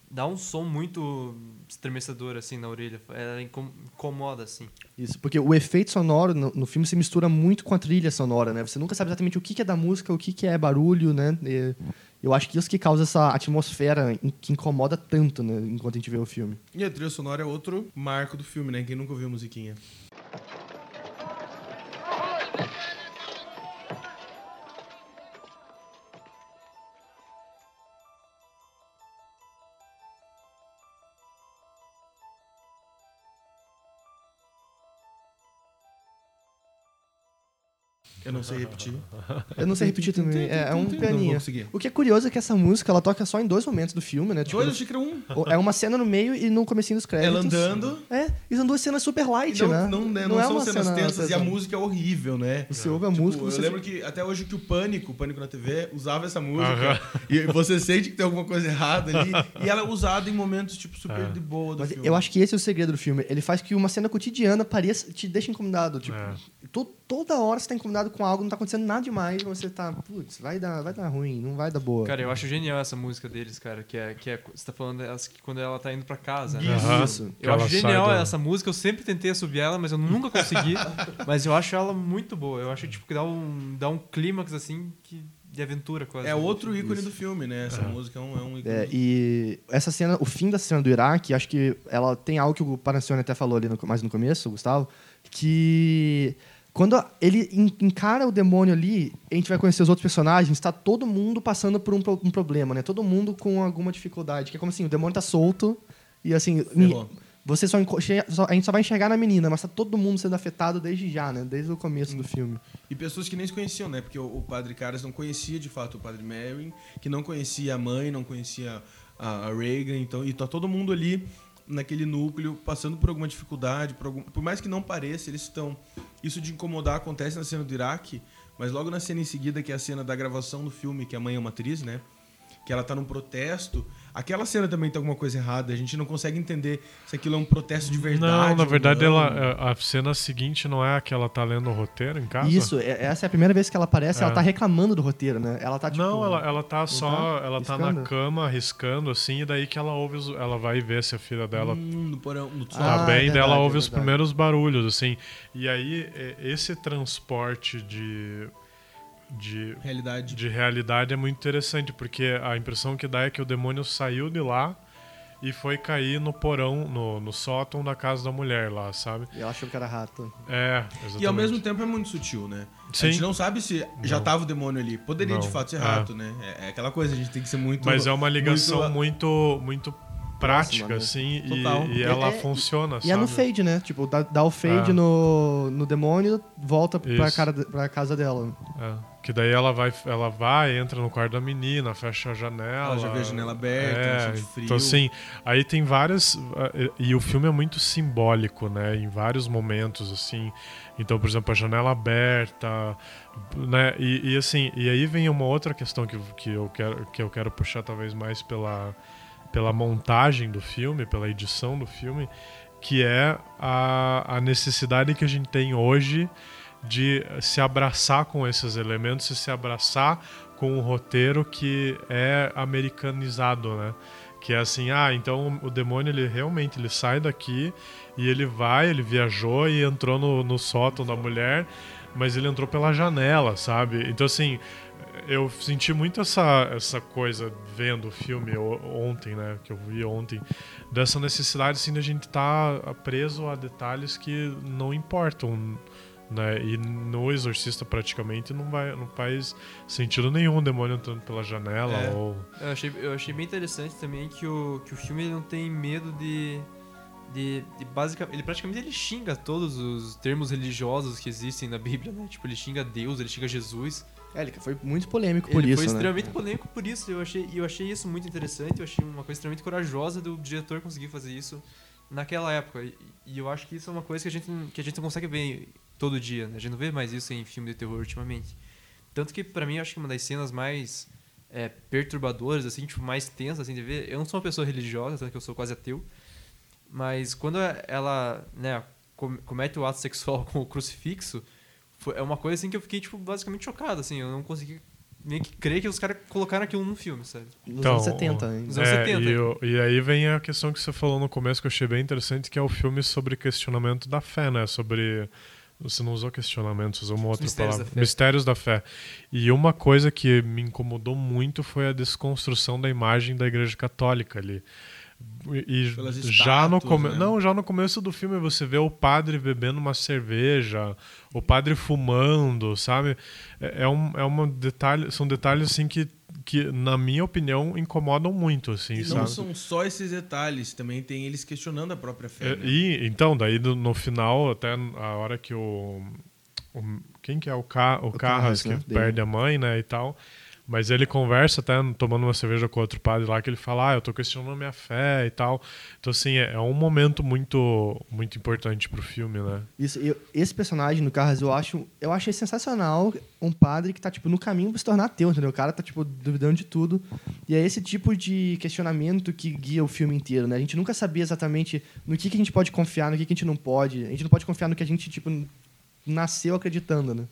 dá um som muito estremecedor, assim, na orelha. Ela incom- incomoda, assim. Isso, porque o efeito sonoro no, no filme se mistura muito com a trilha sonora, né? Você nunca sabe exatamente o que, que é da música, o que, que é barulho, né? E eu acho que isso que causa essa atmosfera que incomoda tanto, né? Enquanto a gente vê o filme. E a trilha sonora é outro marco do filme, né? Quem nunca ouviu musiquinha. Eu não sei repetir. Eu não sei repetir também, é, é um Não pianinho. O que é curioso é que essa música, ela toca só em dois momentos do filme, né? Tipo, Dois, achei que era um. é uma cena no meio e no comecinho dos créditos. Ela andando. É, e são duas cenas super light, não, né? não, né, não é são uma cenas cena tensas e a música é horrível, né? Você ouve a Tipo, música, eu você... lembro que até hoje que o Pânico, o Pânico na TV, usava essa música. Aham. E você sente que tem alguma coisa errada ali. e ela é usada em momentos, tipo, super É. de boa do Mas filme. eu acho que esse é o segredo do filme. Ele faz que uma cena cotidiana pareça, te deixa incomodado. Tipo, É. toda hora você tá incomodado com algo, não tá acontecendo nada demais, você tá, putz, vai dar, vai dar ruim, não vai dar boa. Cara, eu acho genial essa música deles, cara. Que é, que é você tá falando delas que quando ela tá indo pra casa, né? Aham. Isso. Eu acho genial essa música, eu sempre tentei subir ela, mas eu nunca consegui. mas eu acho ela muito boa. Eu acho tipo, que dá um, dá um clímax assim que de aventura quase. É outro ícone Isso. do filme, né? Essa música é um, é um ícone. É, do- e essa cena, o fim da cena do Iraque, acho que ela tem algo que o Panacione até falou ali no, mais no começo, o Gustavo, que quando ele en- encara o demônio ali, a gente vai conhecer os outros personagens, está todo mundo passando por um, um problema, né? Todo mundo com alguma dificuldade, que é como assim, o demônio tá solto e assim, Ferrou. você só, só- a gente só vai enxergar na menina, mas tá todo mundo sendo afetado desde já, né? Desde o começo do filme. E pessoas que nem se conheciam, né? Porque o, o padre Caras não conhecia de fato o padre Merrin, que não conhecia a mãe, não conhecia a, a Reagan, então, e tá todo mundo ali naquele núcleo passando por alguma dificuldade, por, algum- por mais que não pareça, eles estão. Isso de incomodar acontece na cena do Iraque, mas logo na cena em seguida, que é a cena da gravação do filme, que a mãe é uma atriz, né? Que ela tá num protesto. Aquela cena também tem alguma coisa errada. A gente não consegue entender se aquilo é um protesto de verdade. Não, na verdade, não. ela, a cena seguinte não é a que ela tá lendo o roteiro em casa? Isso, é- essa é a primeira vez que ela aparece, É. ela tá reclamando do roteiro, né? Ela tá tipo. não, ela, ela tá só. tá? Ela tá na Riscando? cama riscando, assim, e daí que ela ouve. os- ela vai ver se a filha dela Hum, no porão, no Ah, tá bem, é daí ela verdade, ouve é os primeiros barulhos, assim. E aí, é, esse transporte de. De, realidade. de realidade é muito interessante, porque a impressão que dá é que o demônio saiu de lá e foi cair no porão, no, no sótão da casa da mulher lá, sabe? E ela achou que era rato. É, exatamente. E ao mesmo tempo é muito sutil, né? Sim. A gente não sabe se já Não. tava o demônio ali. Poderia Não. de fato ser É. rato, né? É, é aquela coisa, a gente tem que ser muito. Mas é uma ligação muito- muito, muito prática, né? assim, e- Total. e, É- ela é- funciona, E sabe? é no fade, né? Tipo, dá, dá o fade É. no, no demônio, volta pra, cara, pra casa dela. É, que daí ela vai, ela vai, entra no quarto da menina, fecha a janela. Ela já vê a janela aberta, é, sente frio. Então, assim, aí tem várias. E o filme é muito simbólico, né? Em vários momentos, assim. Então, por exemplo, a janela aberta, né? E, e, assim, e aí vem uma outra questão que, que, eu quero, que eu quero puxar talvez mais pela, pela montagem do filme, pela edição do filme, que é a, a necessidade que a gente tem hoje de se abraçar com esses elementos e se abraçar com um roteiro que é americanizado, né? Que é assim, ah, então o demônio ele realmente ele sai daqui e ele vai, ele viajou e entrou no, no sótão da mulher, mas ele entrou pela janela, sabe? Então assim, eu senti muito essa, essa coisa vendo o filme ontem, né? Que eu vi ontem, dessa necessidade assim de a gente estar preso a detalhes que não importam, né? E no Exorcista praticamente não vai, não faz sentido nenhum o demônio entrando pela janela É. ou Eu achei, eu achei bem interessante também que o, que o filme não tem medo de. De, de basicamente, ele praticamente ele xinga todos os termos religiosos que existem na Bíblia, né? Tipo, ele xinga Deus, ele xinga Jesus. É, ele foi muito polêmico por ele isso, foi né? extremamente polêmico por isso. Eu achei, e eu achei isso muito interessante. Eu achei uma coisa extremamente corajosa do diretor conseguir fazer isso naquela época. E, eu acho que isso é uma coisa que a gente, que a gente não consegue ver todo dia. Né? A gente não vê mais isso em filme de terror ultimamente. Tanto que, pra mim, eu acho que uma das cenas mais é, perturbadoras, assim, tipo, mais tensas assim, de ver. Eu não sou uma pessoa religiosa, tanto que eu sou quase ateu. Mas quando ela né, com- comete o ato sexual com o crucifixo, foi, é uma coisa assim que eu fiquei, tipo, basicamente chocado, assim. Eu não consegui meio que crer que os caras colocaram aquilo num filme, sabe? Nos Então, anos 70, hein? Nos anos É, 70. E, o- e aí vem a questão que você falou no começo que eu achei bem interessante, que é o filme sobre questionamento da fé, né? Sobre. Você não usou questionamentos, usou uma outra mistérios palavra. da fé. Mistérios da fé. E uma coisa que me incomodou muito foi a desconstrução da imagem da Igreja Católica ali. E Pelas já no estátuas, come... né? não, já no começo do filme você vê o padre bebendo uma cerveja, o padre fumando, sabe? É, é um, é uma detalhe, são detalhes assim que, que na minha opinião incomodam muito, assim, E sabe? não são só esses detalhes, também tem eles questionando a própria fé. É, né? E então, daí no, no final, até a hora que o, o- quem que é o, Ca, o, Carras Carras, que né, perde dele. a mãe, né, e tal. Mas ele conversa até tomando uma cerveja com outro padre lá que ele fala: "Ah, eu tô questionando a minha fé" e tal. Então assim, é, é um momento muito muito importante pro filme, né? Isso, eu- esse personagem, no Carras, eu acho, eu achei sensacional um padre que tá, tipo, no caminho pra se tornar ateu, entendeu? O cara tá, tipo, duvidando de tudo. E é esse tipo de questionamento que guia o filme inteiro, né? A gente nunca sabia exatamente no que, que a gente pode confiar, no que, que a gente não pode. A gente não pode confiar no que a gente, tipo, nasceu acreditando, né?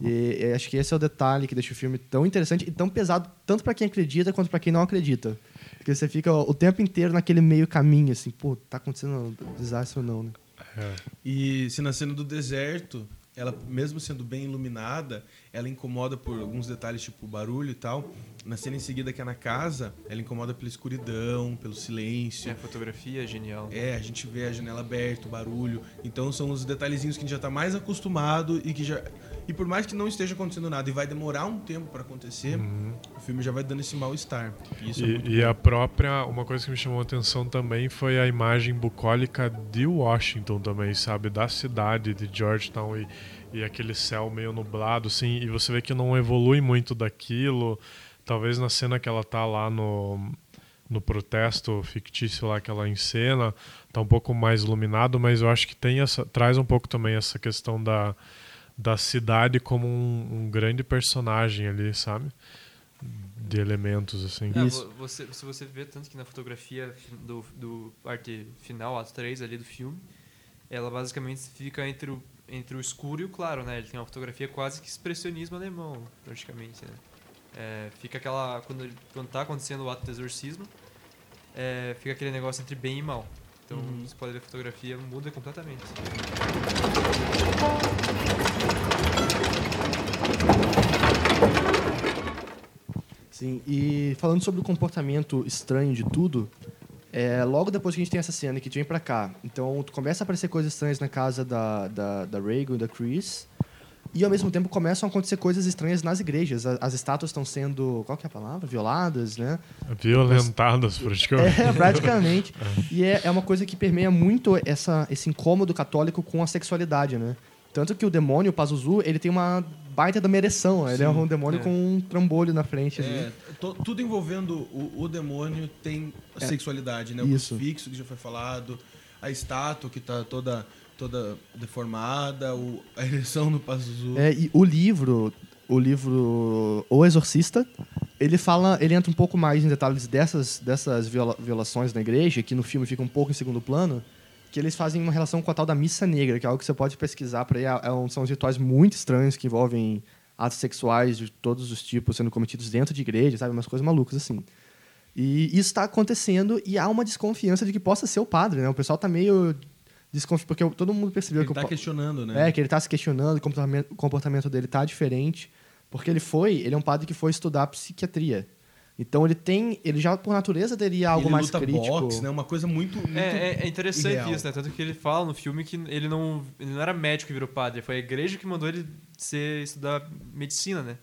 E, e acho que esse é o detalhe que deixa o filme tão interessante e tão pesado, tanto pra quem acredita quanto pra quem não acredita. Porque você fica o tempo inteiro naquele meio caminho, assim, pô, tá acontecendo um desastre ou não, né? É. E se na cena do deserto ela mesmo sendo bem iluminada, ela incomoda por alguns detalhes, tipo barulho e tal. Na cena em seguida, que é na casa, ela incomoda pela escuridão, pelo silêncio. É, a fotografia é genial. É, a gente vê a janela aberta, o barulho. Então são os detalhezinhos que a gente já tá mais acostumado e que já. E por mais que não esteja acontecendo nada e vai demorar um tempo para acontecer, o filme já vai dando esse mal-estar. E Isso é muito E, e a própria, uma coisa que me chamou a atenção também foi a imagem bucólica de Washington também, sabe? Da cidade de Georgetown e, e aquele céu meio nublado, assim. E você vê que não evolui muito daquilo. Talvez na cena que ela tá lá no, no protesto fictício lá que ela encena, tá um pouco mais iluminado, mas eu acho que tem essa, traz um pouco também essa questão da, da cidade como um, um grande personagem ali, sabe? De elementos, assim. É, Isso. vo- você, se você vê tanto que na fotografia fi- do, do parte final, ato 3 ali do filme, ela basicamente fica entre o, entre o escuro e o claro, né? Ele tem uma fotografia quase que expressionismo alemão, praticamente, né? É, fica aquela... Quando, ele- quando tá acontecendo o ato do exorcismo, é, fica aquele negócio entre bem e mal. Então, você pode ver a fotografia muda completamente. Sim, e falando sobre o comportamento estranho de tudo, é, logo depois que a gente tem essa cena que a gente vem pra cá, então começa a aparecer coisas estranhas na casa da, da, da Reagan e da Chris, e ao mesmo tempo começam a acontecer coisas estranhas nas igrejas. A- As estátuas estão sendo, qual que é a palavra? Violadas, né? Violentadas, praticamente. É, praticamente. E é, é uma coisa que permeia muito essa, esse incômodo católico com a sexualidade, né? Tanto que o demônio, o Pazuzu, ele tem uma baita da uma ereção. Ele é um demônio É. com um trambolho na frente. É, tudo envolvendo o, o demônio tem a sexualidade, né? O Isso. crucifixo que já foi falado, a estátua que tá toda, toda deformada, o, a ereção no Pazuzu. É, e o livro, o livro O Exorcista, ele fala, ele entra um pouco mais em detalhes dessas, dessas viola- violações na igreja, que no filme fica um pouco em segundo plano, que eles fazem uma relação com a tal da missa negra, que é algo que você pode pesquisar por aí. É- é são rituais muito estranhos que envolvem atos sexuais de todos os tipos sendo cometidos dentro de igreja, sabe? Umas coisas malucas assim. E isso está acontecendo e há uma desconfiança de que possa ser o padre, né? O pessoal tá meio desconfiado, porque todo mundo percebeu Ele que tá o questionando, né? é, que ele tá se questionando, o comportamento, o comportamento dele tá diferente, porque ele foi, ele é um padre que foi estudar psiquiatria. Então ele tem, ele já por natureza teria algo ele mais luta crítico. boxe, né? Uma coisa muito, muito É, é, é interessante irreal. isso, né? Tanto que ele fala no filme que ele não, ele não era médico que virou padre, foi a igreja que mandou ele ser, estudar medicina, né?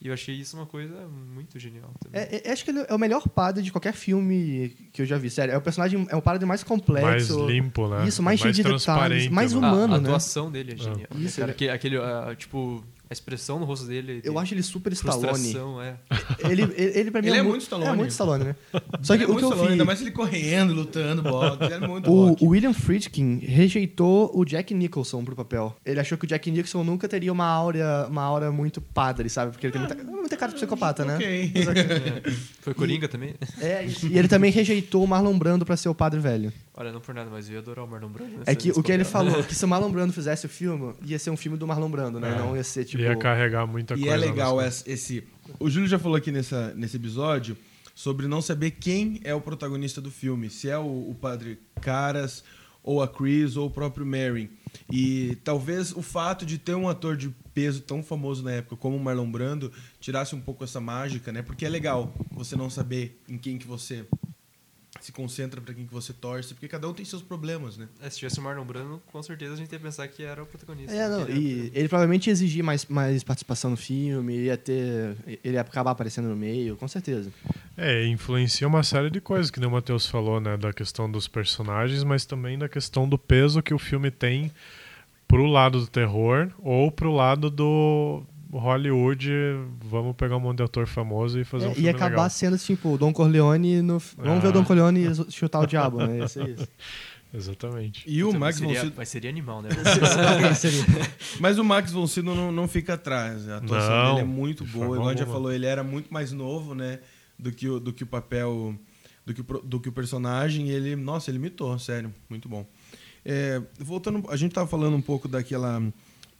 E eu achei isso uma coisa muito genial também. É, é, acho que ele é o melhor padre de qualquer filme que eu já vi, sério. É o personagem, é o padre mais complexo. mais limpo, né? Isso, mais cheio de detalhes, mais né? um- humano, a, a né? atuação dele é genial. Isso, Cara, ele- que- aquele, ah, tipo, a expressão no rosto dele. Eu acho ele super Stallone. é. Ele, ele, ele pra mim Ele é mu- muito Stallone. É muito Stallone, né? Só que Ele é o que muito eu Stallone, vi... Ainda mais ele correndo, lutando, boxe. Ele é muito O, rock. William Friedkin rejeitou o Jack Nicholson pro papel. Ele achou que o Jack Nicholson nunca teria uma aura, uma aura muito padre, sabe? Porque ele tem muita, muita cara de psicopata, né? Ok. É. Foi Coringa também? É, isso. e ele também rejeitou o Marlon Brando pra ser o padre velho. Olha, não por nada, mas eu ia adorar o Marlon Brando. É que o que ele falou, que se o Marlon Brando fizesse o filme, ia ser um filme do Marlon Brando, né? É. Não ia ser tipo. Ia carregar muita E coisa. é legal esse, esse- O Júlio já falou aqui nessa, nesse episódio sobre não saber quem é o protagonista do filme. Se é o, o padre Caras, ou a Chris, ou o próprio Mary. E talvez o fato de ter um ator de peso tão famoso na época como o Marlon Brando tirasse um pouco essa mágica, né? Porque é legal você não saber em quem que você se concentra, pra quem que você torce, porque cada um tem seus problemas, né? É, se tivesse o Marlon Brando, com certeza a gente ia pensar que era o protagonista. É, não, e ele provavelmente ia exigir mais, mais participação no filme, ia ter. Ele ia acabar aparecendo no meio, com certeza. É, influencia uma série de coisas, que nem o Matheus falou, né? Da questão dos personagens, mas também da questão do peso que o filme tem pro lado do terror ou pro lado do Hollywood. Vamos pegar um monte de ator famoso e fazer É, um filme ia acabar legal. sendo tipo o Don Corleone no. Vamos ver o Ah. Don Corleone chutar o diabo, né? Ia ser isso. Exatamente. E o Mas Max von seria, Sydow... mas seria animal, né? Mas o Max von Sydow não, não fica atrás. A atuação Não, dele é muito boa. Igual já falou, ele era muito mais novo, né? Do que o, do que o papel... Do que o, do que o personagem. E ele... Nossa, ele imitou, sério. Muito bom. É, voltando... A gente tava falando um pouco daquela...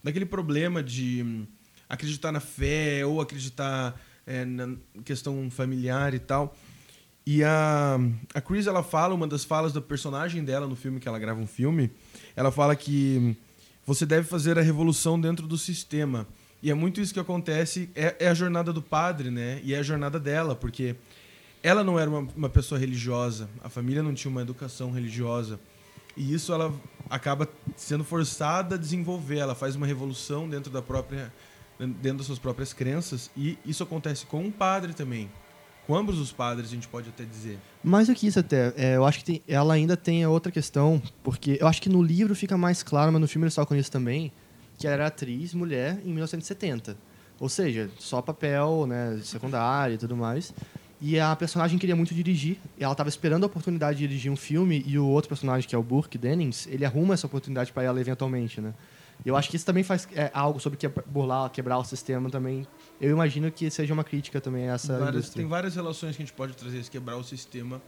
Daquele problema de acreditar na fé ou acreditar é, na questão familiar e tal. E a, a Chris, ela fala, uma das falas do personagem dela no filme, que ela grava um filme, ela fala que você deve fazer a revolução dentro do sistema. E é muito isso que acontece, é, é a jornada do padre, né? E é a jornada dela, porque ela não era uma, uma pessoa religiosa, a família não tinha uma educação religiosa. E isso ela acaba sendo forçada a desenvolver, ela faz uma revolução dentro da própria dentro das suas próprias crenças e isso acontece com um padre também. Com ambos os padres, a gente pode até dizer. Mais do que isso até, é, eu acho que tem- ela ainda tem a outra questão, porque eu acho que no livro fica mais claro, mas no filme eles tocam nisso também, que ela era atriz mulher em 1970. Ou seja, só papel, né, secundário e tudo mais. E a personagem queria muito dirigir, ela estava esperando a oportunidade de dirigir um filme, e o outro personagem, que é o Burke Dennings, ele arruma essa oportunidade para ela eventualmente, né? Eu acho que isso também faz é, algo sobre que, burlar, quebrar o sistema também. Eu imagino que seja uma crítica também a essa Várias- indústria. tem várias relações que a gente pode trazer, esse quebrar o sistema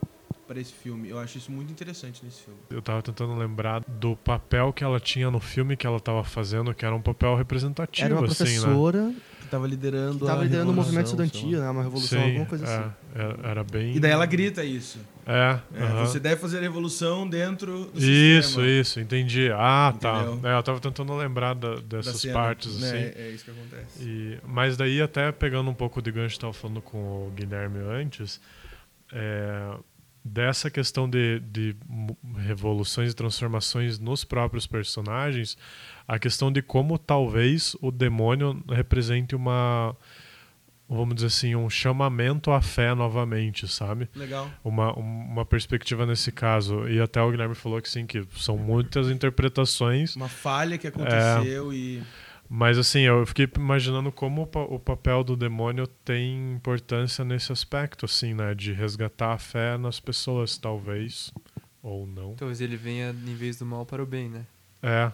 para esse filme. Eu acho isso muito interessante nesse filme. Eu tava tentando lembrar do papel que ela tinha no filme que ela tava fazendo, que era um papel representativo, Era uma assim, né? Que tava liderando que estava a liderando o movimento estudantil, né? Uma revolução, Sim, alguma coisa é, assim. é, era bem. E daí ela grita isso. É, É, aham. Você deve fazer a revolução dentro do Isso, sistema. isso, entendi. Ah, Entendeu? tá. É, eu tava tentando lembrar da- da dessas cena, partes, né? assim. É isso que acontece. E, mas daí, até pegando um pouco de gancho que tava falando com o Guilherme antes, é, dessa questão de, de revoluções e transformações nos próprios personagens, a questão de como talvez o demônio represente uma, vamos dizer assim, um chamamento à fé novamente, sabe? Legal. uma, uma perspectiva nesse caso. E até o Guilherme falou que sim, que são muitas interpretações, Uma falha que aconteceu É. e. mas assim, eu fiquei imaginando como o, pa- o papel do demônio tem importância nesse aspecto, assim, né? De resgatar a fé nas pessoas, talvez. Ou não. Talvez ele venha em vez do mal para o bem, né? É,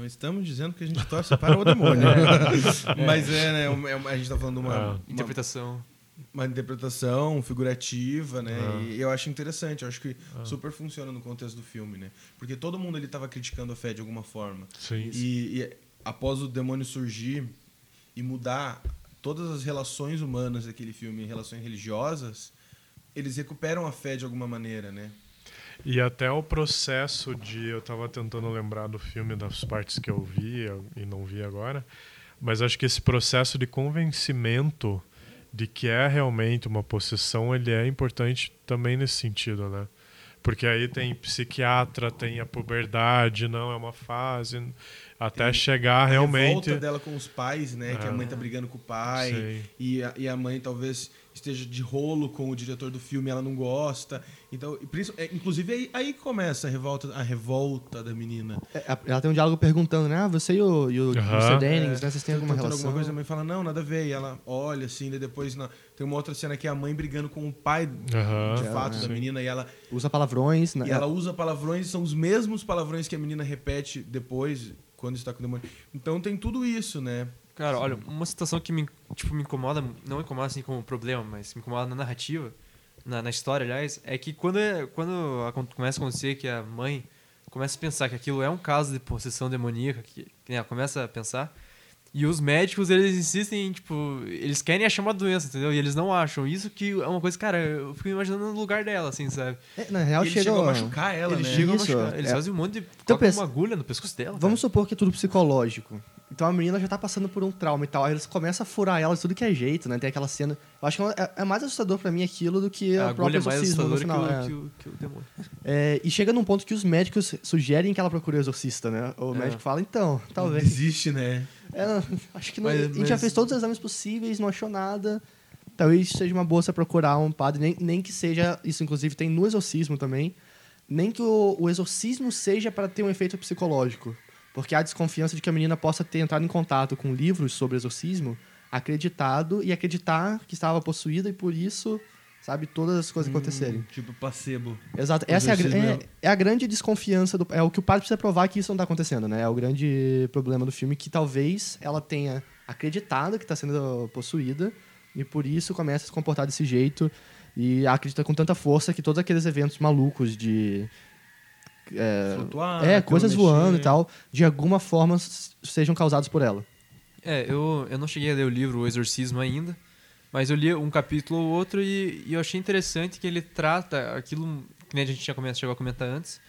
Não estamos dizendo que a gente torce para o demônio. Mas é, né? é a gente tá falando de uma, É. uma, Interpretação. uma interpretação figurativa, né? É. E eu acho interessante, eu acho que super funciona no contexto do filme, né? Porque todo mundo ele tava criticando a fé de alguma forma. sim. E, e após o demônio surgir e mudar todas as relações humanas daquele filme, relações religiosas, eles recuperam a fé de alguma maneira, né? E até o processo de. Eu tava tentando lembrar do filme, das partes que eu vi e não vi agora. Mas acho que esse processo de convencimento de que é realmente uma possessão, ele é importante também nesse sentido, né? Porque aí tem psiquiatra, tem a puberdade, não é uma fase, até Tem chegar A realmente. revolta dela com os pais, né? Que a É. mãe tá brigando com o pai. E a, e a mãe talvez esteja de rolo com o diretor do filme, ela não gosta. Então, por isso- é, inclusive aí, aí começa a revolta, a revolta da menina. É, Ela tem um diálogo perguntando, né? Ah, você e o, e o Aham. Mr. Dennings, né? Vocês têm alguma relação? alguma coisa, a mãe fala, não, nada a ver. E ela olha assim, daí depois na- tem uma outra cena que é a mãe brigando com o pai Aham, de fato né? da menina e ela, Usa palavrões. Né? e ela usa palavrões, são os mesmos palavrões que a menina repete depois, quando está com o demônio. Então tem tudo isso, né? Cara, olha, uma situação que me, tipo, me incomoda, não me incomoda assim como problema, mas me incomoda na narrativa, na, na história, aliás, é que quando, é- quando começa a acontecer que a mãe começa a pensar que aquilo é um caso de possessão demoníaca, que, que ela começa a pensar, e os médicos, eles insistem, tipo, eles querem achar uma doença, entendeu? E eles não acham. Isso que é uma coisa, cara, eu fico imaginando no lugar dela, assim, sabe? É, na real, Eles chega... chegam a machucar ela, eles né? chegam Isso, a machucar, eles é. fazem um monte de... Então pensa- uma agulha no pescoço dela, Vamos cara. supor que é tudo psicológico. Então a menina já tá passando por um trauma e tal. Aí eles começam a furar ela de tudo que é jeito, né? Tem aquela cena. Eu acho que é, é mais assustador pra mim aquilo do que a o agulha próprio é mais exorcismo no assustadora final. que, o, é. que, o, que o demônio. É, e chega num ponto que os médicos sugerem que ela procure o exorcista, né? O É. médico fala, então, talvez. Existe, né? É, não, acho que não, Mas- a gente já mas- fez todos os exames possíveis, não achou nada. Talvez seja uma boa você procurar um padre, nem, nem que seja, isso inclusive tem no exorcismo também, nem que o, o exorcismo seja para ter um efeito psicológico. Porque há desconfiança de que a menina possa ter entrado em contato com livros sobre exorcismo, acreditado e acreditar que estava possuída e por isso, sabe, todas as coisas acontecerem. Tipo placebo. Exato. Essa é a, exorcismo é, é a grande desconfiança do. É o que o padre precisa provar que isso não está acontecendo, né? É o grande problema do filme, que talvez ela tenha acreditado que está sendo possuída e por isso começa a se comportar desse jeito e acredita com tanta força que todos aqueles eventos malucos de. É, Flutuar, é coisas mexer. voando e tal, de alguma forma sejam causados por ela. É, eu, eu não cheguei a ler o livro O Exorcismo ainda, mas eu li um capítulo ou outro e, e eu achei interessante que ele trata aquilo que nem a gente tinha começado, chegou a comentar antes,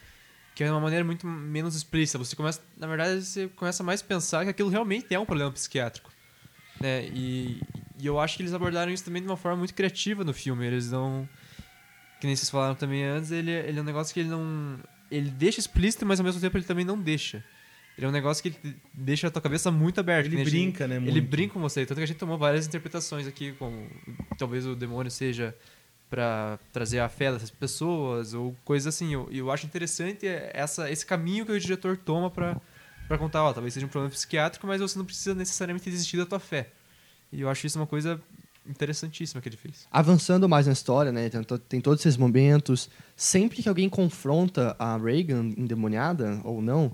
que é uma maneira muito menos explícita. Você começa, na verdade, você começa mais a pensar que aquilo realmente é um problema psiquiátrico. Né? E, e eu acho que eles abordaram isso também de uma forma muito criativa no filme. Eles não. Que nem vocês falaram também antes, ele, ele é um negócio que ele não. Ele deixa explícito, mas ao mesmo tempo ele também não deixa. Ele é um negócio que ele deixa a tua cabeça muito aberta. Ele nem a gente- brinca, né? ele muito. brinca com você, tanto que a gente tomou várias interpretações aqui, como talvez o demônio seja pra trazer a fé dessas pessoas, ou coisas assim. E eu, eu acho interessante essa, esse caminho que o diretor toma pra, pra contar, ó, talvez seja um problema psiquiátrico, mas você não precisa necessariamente desistir da tua fé. E eu acho isso uma coisa interessantíssima que ele fez. Avançando mais na história, né? Tem, tem todos esses momentos. Sempre que alguém confronta a Reagan endemoniada, ou não,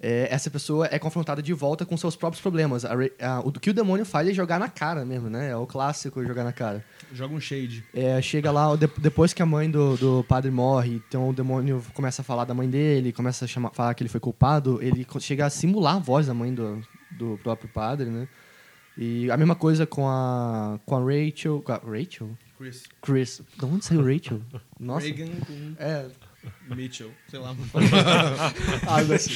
é, essa pessoa é confrontada de volta com seus próprios problemas. A a- o que o demônio faz é jogar na cara mesmo, né? É o clássico jogar na cara. Joga um shade. É, chega lá, de- depois que a mãe do, do padre morre, então o demônio começa a falar da mãe dele, começa a chamar, falar que ele foi culpado, ele chega a simular a voz da mãe do, do próprio padre, né? E a mesma coisa com a, com a Rachel. Com a Rachel? Chris. Chris. De onde saiu Rachel? Nossa. Reagan com É, Mitchell. Sei lá. algo assim.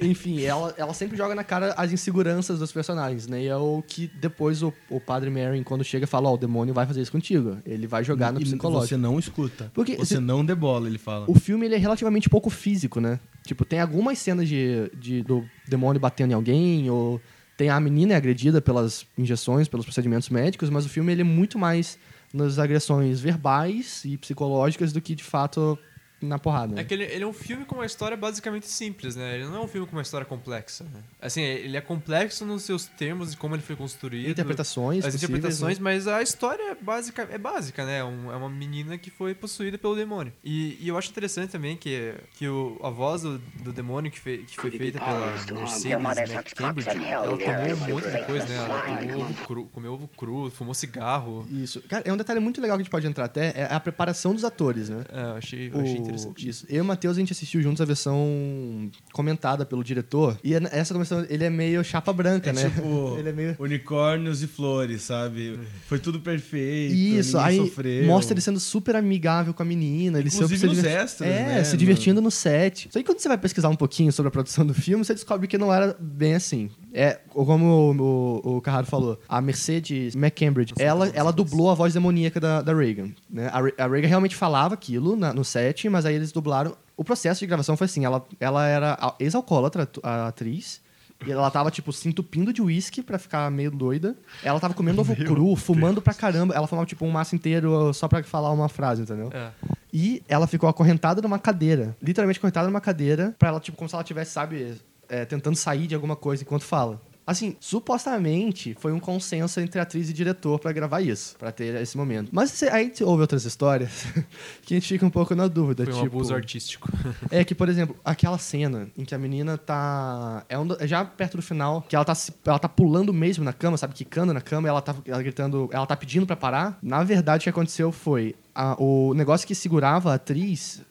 Enfim, ela, ela sempre joga na cara as inseguranças dos personagens, né? E é o que depois o, o padre Merrin, quando chega, fala: Ó, o demônio vai fazer isso contigo. Ele vai jogar no E psicológico. Você não escuta. Porque você se- não debola, ele fala. O filme ele é relativamente pouco físico, né? Tipo, tem algumas cenas de, de- do demônio batendo em alguém, ou tem a menina é agredida pelas injeções, pelos procedimentos médicos, mas o filme ele é muito mais nas agressões verbais e psicológicas do que de fato na porrada. É que ele, ele é um filme com uma história basicamente simples, né? Ele não é um filme com uma história complexa. Né? Assim, ele é complexo nos seus termos e como ele foi construído. Interpretações, As interpretações, né? mas a história é básica, é básica né? É um- é uma menina que foi possuída pelo demônio. E, e eu acho interessante também que, que o, a voz do, do demônio que, fe- que foi feita pela Mercedes McCambridge, ela tomou um monte de coisa, né? Ela tomou ovo cru, comeu ovo cru, fumou cigarro. Isso. Cara, é um detalhe muito legal que a gente pode entrar até, é a preparação dos atores, né? É, eu achei, eu achei O- interessante. Isso. Eu e o Matheus, a gente assistiu juntos a versão comentada pelo diretor. E essa versão, ele é meio chapa branca, É né? tipo ele é meio... unicórnios e flores, sabe? Foi tudo perfeito. Isso, aí sofreu. mostra ele sendo super amigável com a menina. Ele Inclusive se nos divert- extras, É, né, se divertindo no set. Só que quando você vai pesquisar um pouquinho sobre a produção do filme, você descobre que não era bem assim. É, como o, o, o Carraro falou, a Mercedes McCambridge, ela, ela dublou a voz demoníaca da, da Reagan. Né? A, a Reagan realmente falava aquilo na- no set, mas aí eles dublaram. O processo de gravação foi assim: ela, ela era ex-alcoólatra, a atriz. E ela tava, tipo, se entupindo de uísque pra ficar meio doida. Ela tava comendo ovo cru, fumando pra caramba. Ela fumava, tipo, um maço inteiro só pra falar uma frase, entendeu? É. E ela ficou acorrentada numa cadeira. Literalmente acorrentada numa cadeira. Pra ela, tipo, como se ela tivesse, sabe, é, tentando sair de alguma coisa enquanto fala. Assim, supostamente foi um consenso entre atriz e diretor pra gravar isso, pra ter esse momento. Mas aí você ouve outras histórias que a gente fica um pouco na dúvida. Foi um tipo, abuso artístico. é que, por exemplo, aquela cena em que a menina tá. É, um do- é já perto do final, que ela tá, ela tá pulando mesmo na cama, sabe? Quicando na cama, e ela tá ela gritando. Ela tá pedindo pra parar. Na verdade, o que aconteceu foi. a- o negócio que segurava a atriz,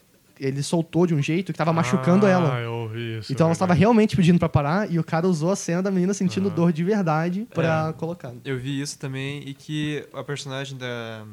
ele soltou de um jeito que tava machucando ah, ela. eu ouvi isso. Então ela é estava verdade. realmente pedindo pra parar e o cara usou a cena da menina sentindo Ah. dor de verdade pra colocar. Eu vi isso também e que a personagem da,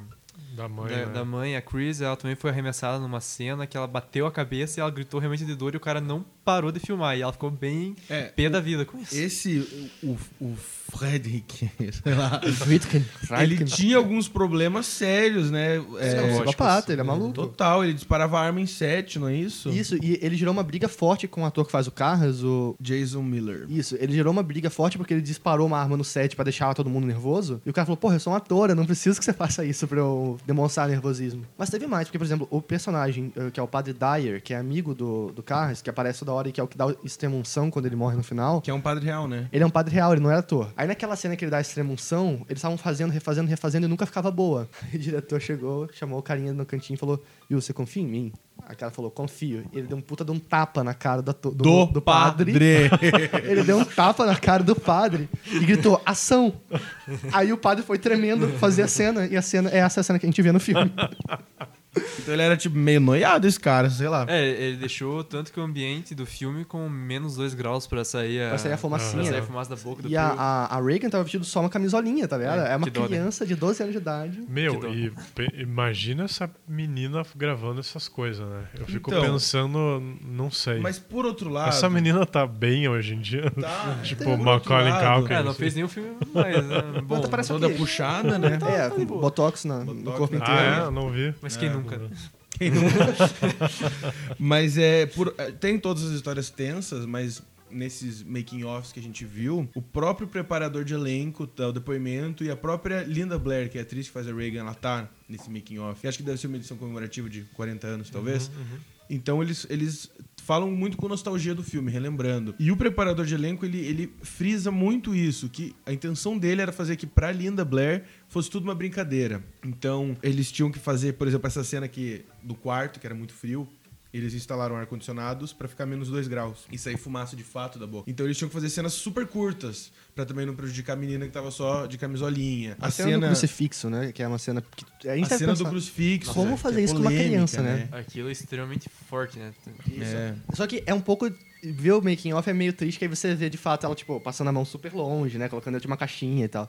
Da mãe. da, né? da mãe, a Chris, ela também foi arremessada numa cena que ela bateu a cabeça e ela gritou realmente de dor e o cara não parou de filmar. E ela ficou bem É, pé da vida com isso. esse, o, o Frederick, sei lá, Friedkin, ele tinha alguns problemas sérios, né? É, É, um psicopata, ele é maluco. total, ele disparava arma em set, não é isso? Isso, e ele gerou uma briga forte com o ator que faz o Carras, o Jason Miller. Isso, ele gerou uma briga forte porque ele disparou uma arma no set pra deixar todo mundo nervoso. E o cara falou, porra, eu sou um ator, eu não preciso que você faça isso pra eu demonstrar nervosismo. Mas teve mais, porque, por exemplo, o personagem, eh, que é o Padre Dyer, que é amigo do, do Carras, que aparece toda hora e que é o que dá extrema unção quando ele morre no final, Que é um padre real, né? ele é um padre real, ele não era ator. Aí naquela cena que ele dá a extrema unção, eles estavam fazendo, refazendo, refazendo e nunca ficava boa. Aí o diretor chegou, chamou o carinha no cantinho e falou, Will, você confia em mim? O cara falou, confio. E ele deu um puta de um tapa na cara do, ator- do, do padre. Ele deu um tapa na cara do padre e gritou, ação! Aí o padre foi tremendo fazer a cena, e a cena é essa cena que a gente vê no filme. Então ele era, tipo, meio noiado esse cara, sei lá. É, ele deixou tanto que o ambiente do filme com menos 2 graus pra sair a, Pra sair a pra fumacinha, sair né? a fumaça da boca do E a, a, a Reagan tava vestido só uma camisolinha, tá ligado? É, É, uma né? criança de 12 anos de idade. Meu, e imagina essa menina gravando essas coisas, né? Eu fico Então. pensando, não sei. Mas por outro lado. Essa menina tá bem hoje em dia. Tá, tipo, Macaulay Culkin. É, não assim. fez nenhum filme mais, né? Bom, tá parecendo- Toda puxada, né? É, com botox na- no Botox corpo na- inteiro. Ah, é? Não vi. mas quem É, nunca? Quem não- mas é por, é, tem todas as histórias tensas, mas nesses making offs que a gente viu, o próprio preparador de elenco, tá, o depoimento e a própria Linda Blair, que é a atriz que faz a Reagan, ela tá nesse making off. Acho que deve ser uma edição comemorativa de 40 anos, talvez. Então eles, eles falam muito com nostalgia do filme, relembrando. E o preparador de elenco, ele, ele frisa muito isso, que a intenção dele era fazer que pra Linda Blair fosse tudo uma brincadeira. Então, eles tinham que fazer, por exemplo, essa cena aqui do quarto, que era muito frio, eles instalaram ar-condicionados pra ficar menos 2 graus e sair fumaça de fato da boca. Então eles tinham que fazer cenas super curtas pra também não prejudicar a menina que tava só de camisolinha. A, cena, do crucifixo, né? Que é uma cena que a gente a cena do crucifixo. Como né, fazer que é isso com uma polêmica, criança, né? Aquilo é extremamente forte, né? É. Só que é um pouco. Ver o making off é meio triste, que aí você vê de fato ela, tipo, passando a mão super longe, né? Colocando dentro de uma caixinha e tal.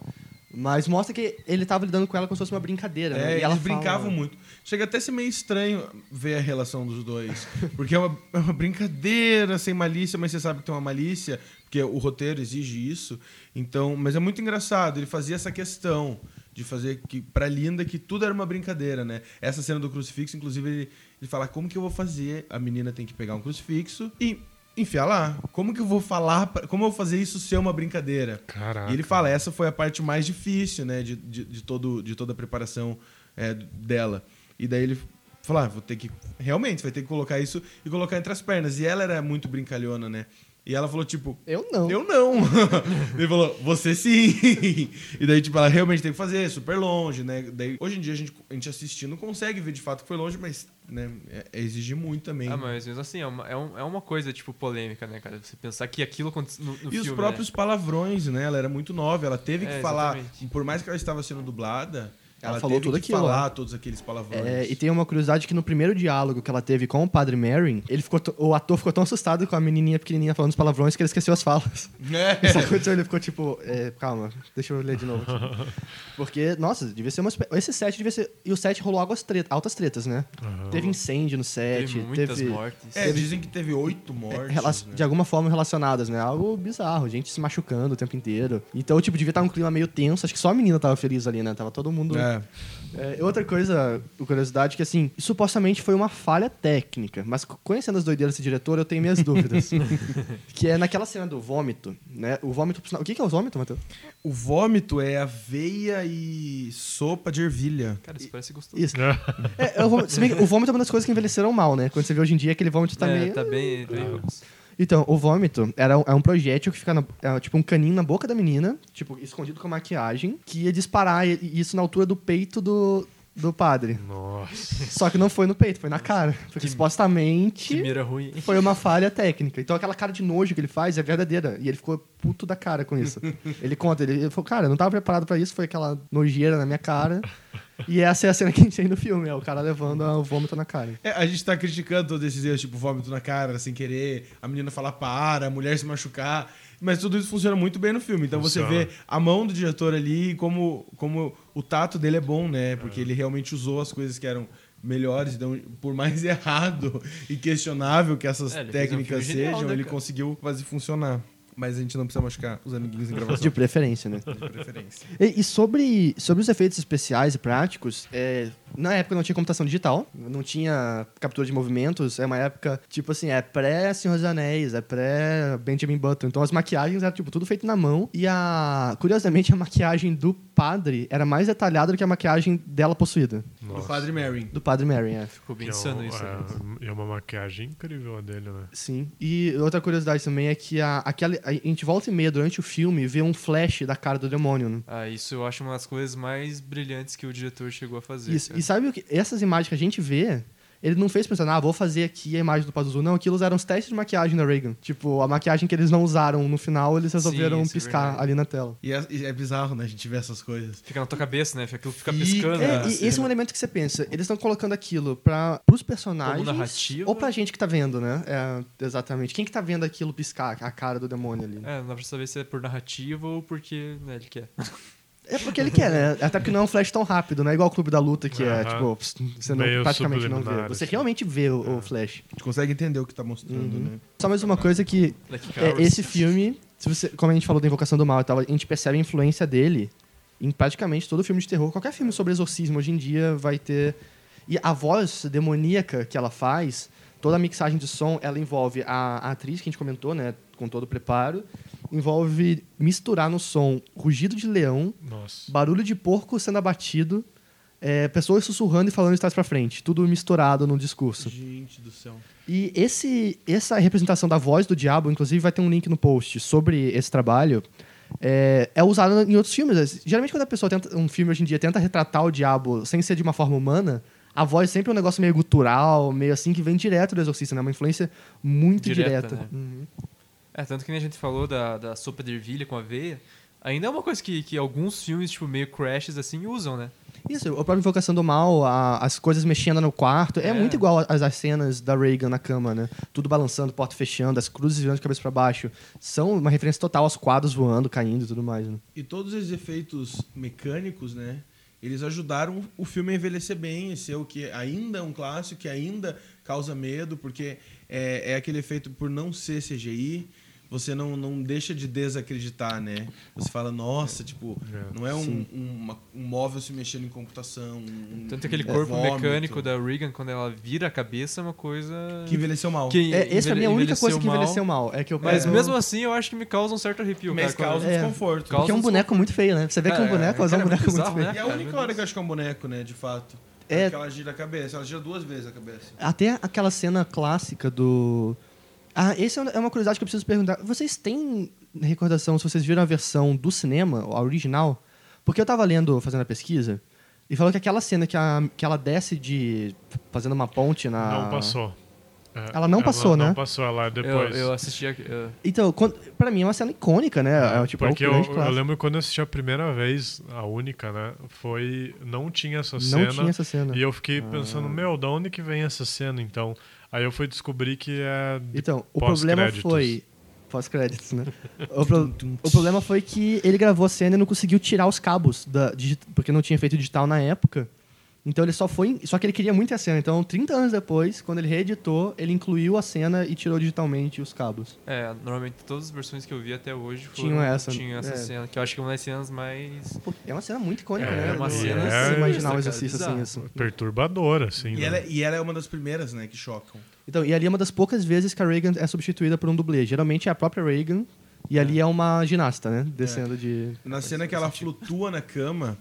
Mas mostra que ele tava lidando com ela como se fosse uma brincadeira, né? É, E brincavam fala- muito. Chega até a ser meio estranho ver a relação dos dois. Porque é uma, é uma brincadeira sem malícia, mas você sabe que tem uma malícia, porque o roteiro exige isso. Então, mas é muito engraçado. Ele fazia essa questão de fazer que pra Linda que tudo era uma brincadeira, né? Essa cena do crucifixo, inclusive, ele, ele fala como que eu vou fazer? A menina tem que pegar um crucifixo e enfiar lá. Como que eu vou falar? pra- como eu vou fazer isso ser uma brincadeira? Caraca. E ele fala, essa foi a parte mais difícil, né, de, de, de todo, de toda a preparação é, dela. E daí ele falou, ah, vou ter que, realmente, vai ter que colocar isso e colocar entre as pernas. E ela era muito brincalhona, né? E ela falou, tipo, Eu não. eu não. ele falou, você sim. e daí, tipo, ela realmente tem que fazer, super longe, né? Daí, hoje em dia, a gente, a gente assistindo consegue ver de fato que foi longe, mas, né, é, é exigir muito também. Ah, mas mesmo assim, é uma, é, um- é uma coisa, tipo, polêmica, né, cara? Você pensar que aquilo aconteceu no, no E filme, os próprios palavrões, né? Ela era muito nova, ela teve que É, falar, exatamente. por mais que ela estava sendo dublada, Ela ela, falou tudo aquilo, falar todos aqueles palavrões. É, e tem uma curiosidade que no primeiro diálogo que ela teve com o Padre Merrin, ele ficou o ator ficou tão assustado com a menininha pequenininha falando os palavrões que ele esqueceu as falas. É. Isso aconteceu, ele ficou tipo, é, calma, deixa eu ler de novo. aqui. Porque, nossa, devia ser uma. Esse set devia ser. E o set rolou águas treta, altas tretas, né? Aham. Teve incêndio no set, Teve muitas teve. mortes. É, dizem que teve oito mortes. rela- né? De alguma forma relacionadas, né? Algo bizarro, gente se machucando o tempo inteiro. Então, tipo, devia estar um clima meio tenso. Acho que só a menina tava feliz ali, né? Tava todo mundo. É. É, outra coisa, curiosidade, que assim, supostamente foi uma falha técnica, mas conhecendo as doideiras desse diretor, eu tenho minhas dúvidas. que é naquela cena do vômito, né? O vômito. O que que é o vômito, Matheus? O vômito é aveia e sopa de ervilha. Cara, isso parece gostoso. Isso. É, é o, vômito, se bem que o vômito é uma das coisas que envelheceram mal, né? Quando você vê hoje em dia, aquele vômito tá é, meio. tá bem... bem. Então, o vômito era um, é um projétil que fica na- é, tipo um caninho na boca da menina, tipo, escondido com maquiagem, que ia disparar isso na altura do peito do, do padre. Nossa. Só que não foi no peito, foi na cara. Porque Que supostamente mira ruim. foi uma falha técnica. Então aquela cara de nojo que ele faz é verdadeira. E ele ficou puto da cara com isso. ele conta, ele, ele falou, cara, eu não tava preparado pra isso, foi aquela nojeira na minha cara. E essa é a cena que a gente tem no filme, é o cara levando o vômito na cara. É, a gente tá criticando todos esses erros, tipo vômito na cara, sem querer, a menina falar para, a mulher se machucar. Mas tudo isso funciona muito bem no filme. Então você Funciona. vê a mão do diretor ali, como, como o tato dele é bom, né? Porque ele realmente usou as coisas que eram melhores, então, por mais errado e questionável que essas É, ele fez um técnicas filme genial, sejam, né, ele cara? conseguiu fazer funcionar. Mas a gente não precisa machucar os amiguinhos em gravação. De preferência, né? de preferência. E, e sobre, sobre os efeitos especiais e práticos, é, na época não tinha computação digital, não tinha captura de movimentos, é uma época, tipo assim, é pré-Senhor dos Anéis, é pré-Benjamin Button. Então as maquiagens eram, tipo, tudo feito na mão. E a... Curiosamente, a maquiagem do padre era mais detalhada do que a maquiagem dela possuída. Do Nossa. Padre Merrin. Do padre Mary, é. Ficou bem é insano um- isso. né? É, é uma maquiagem incrível a dele, né? Sim. E outra curiosidade também é que a, aquela, a gente volta e meia durante o filme vê um flash da cara do demônio, né? Ah, isso eu acho uma das coisas mais brilhantes que o diretor chegou a fazer. Isso. E sabe o que? Essas imagens que a gente vê ele não fez pensando, ah, vou fazer aqui a imagem do Pazuzu. Não, aquilo eram os testes de maquiagem da Reagan. Tipo, a maquiagem que eles não usaram no final, eles resolveram Sim, é piscar verdade. ali na tela. E é, e é bizarro, né? A gente vê essas coisas. Fica na tua cabeça, né? Aquilo fica Fica, piscando. é, na É, e esse é um elemento que você pensa. Eles estão colocando aquilo para os personagens Como narrativa. ou pra gente que tá vendo, né? É, exatamente. Quem que tá vendo aquilo piscar, a cara do demônio ali? É, não dá pra saber se é por narrativa ou porque né, ele quer. É porque ele quer, né? Até porque não é um flash tão rápido, não é igual o Clube da Luta, que é, Aham. tipo, pss, você não, Meio praticamente não vê. subliminar, Você assim. realmente vê o, o flash. A gente consegue entender o que tá mostrando, Uhum. né? Só mais uma coisa que Like é, esse filme, se você, como a gente falou da Invocação do Mal e tal, a gente percebe a influência dele em praticamente todo filme de terror. Qualquer filme sobre exorcismo hoje em dia vai ter. E a voz demoníaca que ela faz, toda a mixagem de som, ela envolve a, a atriz que a gente comentou, né? Com todo o preparo. Envolve misturar no som rugido de leão, Nossa. barulho de porco sendo abatido, é, pessoas sussurrando e falando de trás pra frente. Tudo misturado no discurso. Gente do céu. E esse, essa representação da voz do diabo, inclusive vai ter um link no post sobre esse trabalho, é, é usada em outros filmes. Geralmente quando a pessoa tenta, um filme hoje em dia tenta retratar o diabo sem ser de uma forma humana, a voz sempre é um negócio meio gutural, meio assim, que vem direto do exorcista, né? Uma influência muito Direta, direta. né? Uhum. É, tanto que nem a gente falou da, da sopa de ervilha com aveia. Ainda é uma coisa que, que alguns filmes, tipo, meio crashes, assim, usam, né? Isso, a própria Invocação do Mal, a- as coisas mexendo no quarto, é, É. muito igual às, às cenas da Reagan na cama, né? Tudo balançando, porta fechando, as cruzes virando de cabeça pra baixo. São uma referência total aos quadros voando, caindo e tudo mais, né? E todos esses efeitos mecânicos, né? Eles ajudaram o filme a envelhecer bem, e ser o que ainda é um clássico, que ainda causa medo, porque é, é aquele efeito por não ser CGI, você não, não deixa de desacreditar, né? Você fala, nossa, tipo, É. não é um, um, uma- um móvel se mexendo em computação. Um, Tanto aquele um corpo vômito, mecânico da Regan, quando ela vira a cabeça, é uma coisa... Que envelheceu mal. que É, essa pra mim é a única envelheceu coisa que envelheceu mal. É que eu Mas eu- mesmo assim, eu acho que me causa um certo arrepio, Mas cara. causa É. desconforto. Causa Porque é um boneco muito feio, né? Você vê que é um É, boneco, mas é um é boneco muito muito bizarro, feio. né? E é a única hora que eu acho que é um boneco, né? De fato. É. É. que ela gira a cabeça. Ela gira duas vezes a cabeça. Até aquela cena clássica do. Ah, esse é uma curiosidade que eu preciso perguntar. Vocês têm recordação se vocês viram a versão do cinema, a original? Porque eu tava lendo, fazendo a pesquisa, e falou que aquela cena que, a, que ela desce de. fazendo uma ponte na. Não passou. É, Ela não passou, não né? passou, ela é Eu, depois. eu assisti... a- eu- Então, quando, pra mim é uma cena icônica, né? É, tipo, Porque é um eu, eu lembro quando eu assisti a primeira vez, a única, né? Foi. Não tinha essa Não cena. tinha essa cena. E eu fiquei pensando, Ah. meu, da onde que vem essa cena então? Aí eu fui descobrir que é. Então, o problema foi. Pós-créditos, né? o, pro- o problema foi que ele gravou a cena e não conseguiu tirar os cabos, da, porque não tinha feito digital na época. Então ele só foi. Só que ele queria muito a cena. Então, 30 anos depois, quando ele reeditou, ele incluiu a cena e tirou digitalmente os cabos. É, normalmente todas as versões que eu vi até hoje foram, Tinham essa, tinham essa é. cena, que eu acho que é uma das cenas mais... Pô, é uma cena muito icônica, É, né? é uma cena Você sinistra, imaginar um cara, exercício assim, isso. Perturbadora, assim. E né? ela, é- e ela é uma das primeiras, né, que chocam. Então, e ali é uma das poucas vezes que a Reagan é substituída por um dublê. Geralmente é a própria Reagan, e ali é uma ginasta, né? Descendo de. Na cena que ela flutua na cama,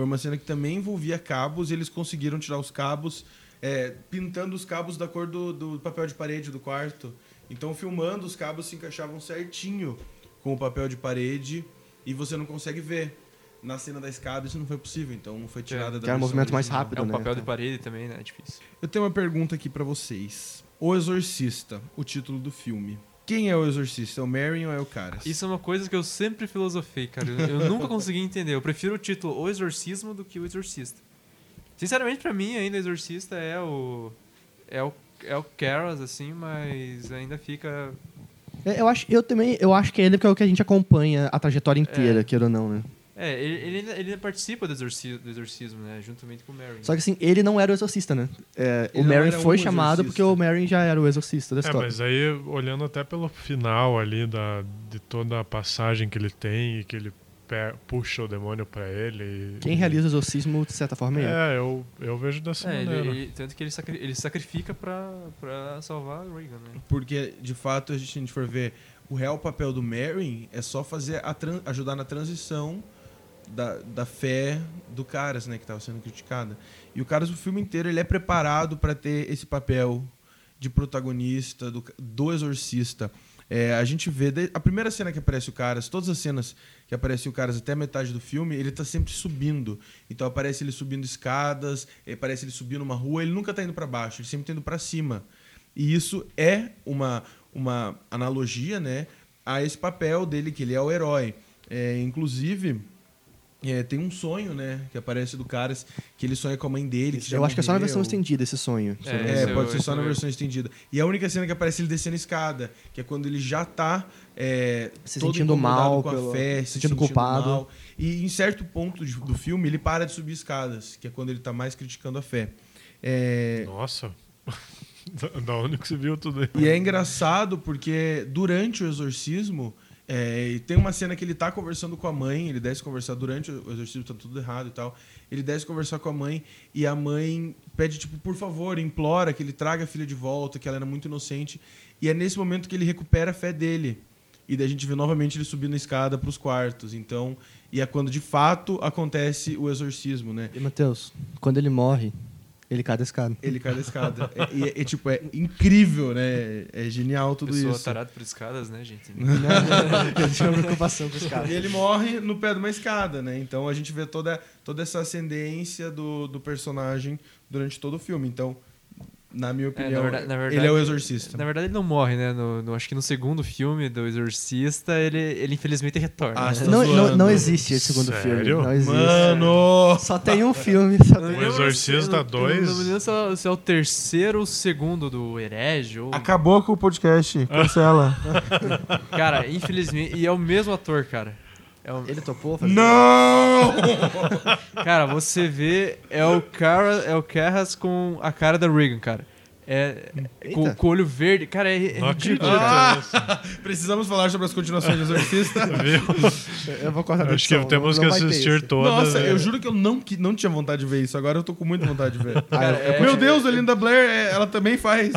foi uma cena que também envolvia cabos e eles conseguiram tirar os cabos, é, pintando os cabos da cor do, do papel de parede do quarto. Então, filmando, os cabos se encaixavam certinho com o papel de parede e você não consegue ver. Na cena da escada isso não foi possível, então foi tirada da que era um versão movimento mais rápido. É um né, papel de então. parede também, né? É difícil. Eu tenho uma pergunta aqui pra vocês. O Exorcista, o título do filme. Quem é o Exorcista? É o Marion ou é o Caras? Isso é uma coisa que eu sempre filosofei, cara. Eu, eu nunca consegui entender. Eu prefiro o título O Exorcismo do que O Exorcista. Sinceramente, pra mim, ainda o Exorcista é o... É o, é o Caras, assim, mas ainda fica... É, Eu acho, eu também, eu acho que é ele que é o que a gente acompanha a trajetória inteira, É. queira ou não, né? É, ele, ele, ele participa do exorcismo, do exorcismo, né? Juntamente com o Mary. Só que assim, ele não era o exorcista, né? É, Ele o era foi um chamado exorcista. porque o Marion já era o exorcista da É, história. mas aí, olhando até pelo final ali da, de toda a passagem que ele tem e que ele puxa o demônio pra ele. e- Quem realiza o exorcismo, de certa forma, é ele. É, eu, eu vejo dessa É, ele, maneira. ele- tanto que ele, sacri- ele sacrifica pra, pra salvar a Reagan, né? Porque, de fato, a gente, se a gente for ver, o real papel do Marion é só fazer a tran- ajudar na transição da, da fé do Caras, né, que estava sendo criticada. E o Caras, o filme inteiro, ele é preparado para ter esse papel de protagonista, do, do exorcista. É, a gente vê. A primeira cena que aparece o Caras, todas as cenas que aparecem o Caras até a metade do filme, ele tá sempre subindo. Então aparece ele subindo escadas, eh, aparece ele subindo uma rua, ele nunca tá indo para baixo, ele sempre tá indo para cima. E isso é uma, uma analogia, né, a esse papel dele, que ele é o herói. É, inclusive, é, tem um sonho, né, que aparece do Caras, que ele sonha com a mãe dele. Que Eu acho que é só na versão estendida esse sonho. É, É, esse pode eu- ser só na eu- versão estendida. E a única cena que aparece ele descendo a escada, que é quando ele já tá é, Se todo sentindo mal com a pelo- fé, se sentindo culpado. mal. E em certo ponto de- do filme ele para de subir escadas, que é quando ele tá mais criticando a fé. É, Nossa. Da- da onde que você viu tudo isso? e é engraçado porque durante o exorcismo é, e tem uma cena que ele tá conversando com a mãe, ele desce conversar durante o exorcismo, tá tudo errado e tal. Ele desce conversar com a mãe e a mãe pede, tipo, por favor, implora que ele traga a filha de volta, que ela era muito inocente. E é nesse momento que ele recupera a fé dele. E daí a gente vê novamente ele subindo a escada pros quartos. Então, e é quando de fato acontece o exorcismo, né? E, Matheus, quando ele morre, ele cai da escada. Ele cai da escada. É- E é, é, tipo, é incrível, né? É genial tudo Pessoa isso. tarada por escadas, né, gente? Eu tinha uma preocupação com os E ele morre no pé de uma escada, né? Então a gente vê toda, toda essa ascendência do, do personagem durante todo o filme. Então, na minha opinião, verdade- na verdade- ele é o exorcista. Na verdade, ele não morre, né? No, no- acho que no segundo filme do Exorcista, ele, ele infelizmente retorna. Ah, né? tá Não, não, não existe esse segundo Sério? filme. Não existe. Mano! Só tem um filme. Só não tem... O lembro Exorcista se- eu não- dois? Eu não me lembro se é, se é o terceiro ou o segundo do Herege. Ou... Acabou com o podcast. Cancela. Cara, infelizmente. E é o mesmo ator, cara. É o- Ele topou fazer? Não! Cara, você vê, é o cara, é o Carras com a cara da Reagan, cara. É, com, com o olho verde. Cara, é, é ridículo. Ah! Precisamos falar sobre as continuações de Exorcista. Viu? Eu vou cortar Acho que temos não- que assistir todas. Nossa, né? eu juro que eu não, que não tinha vontade de ver isso. Agora eu tô com muita vontade de ver. Ah, Cara, eu, é- Meu Deus, a Linda Blair, é, ela também faz.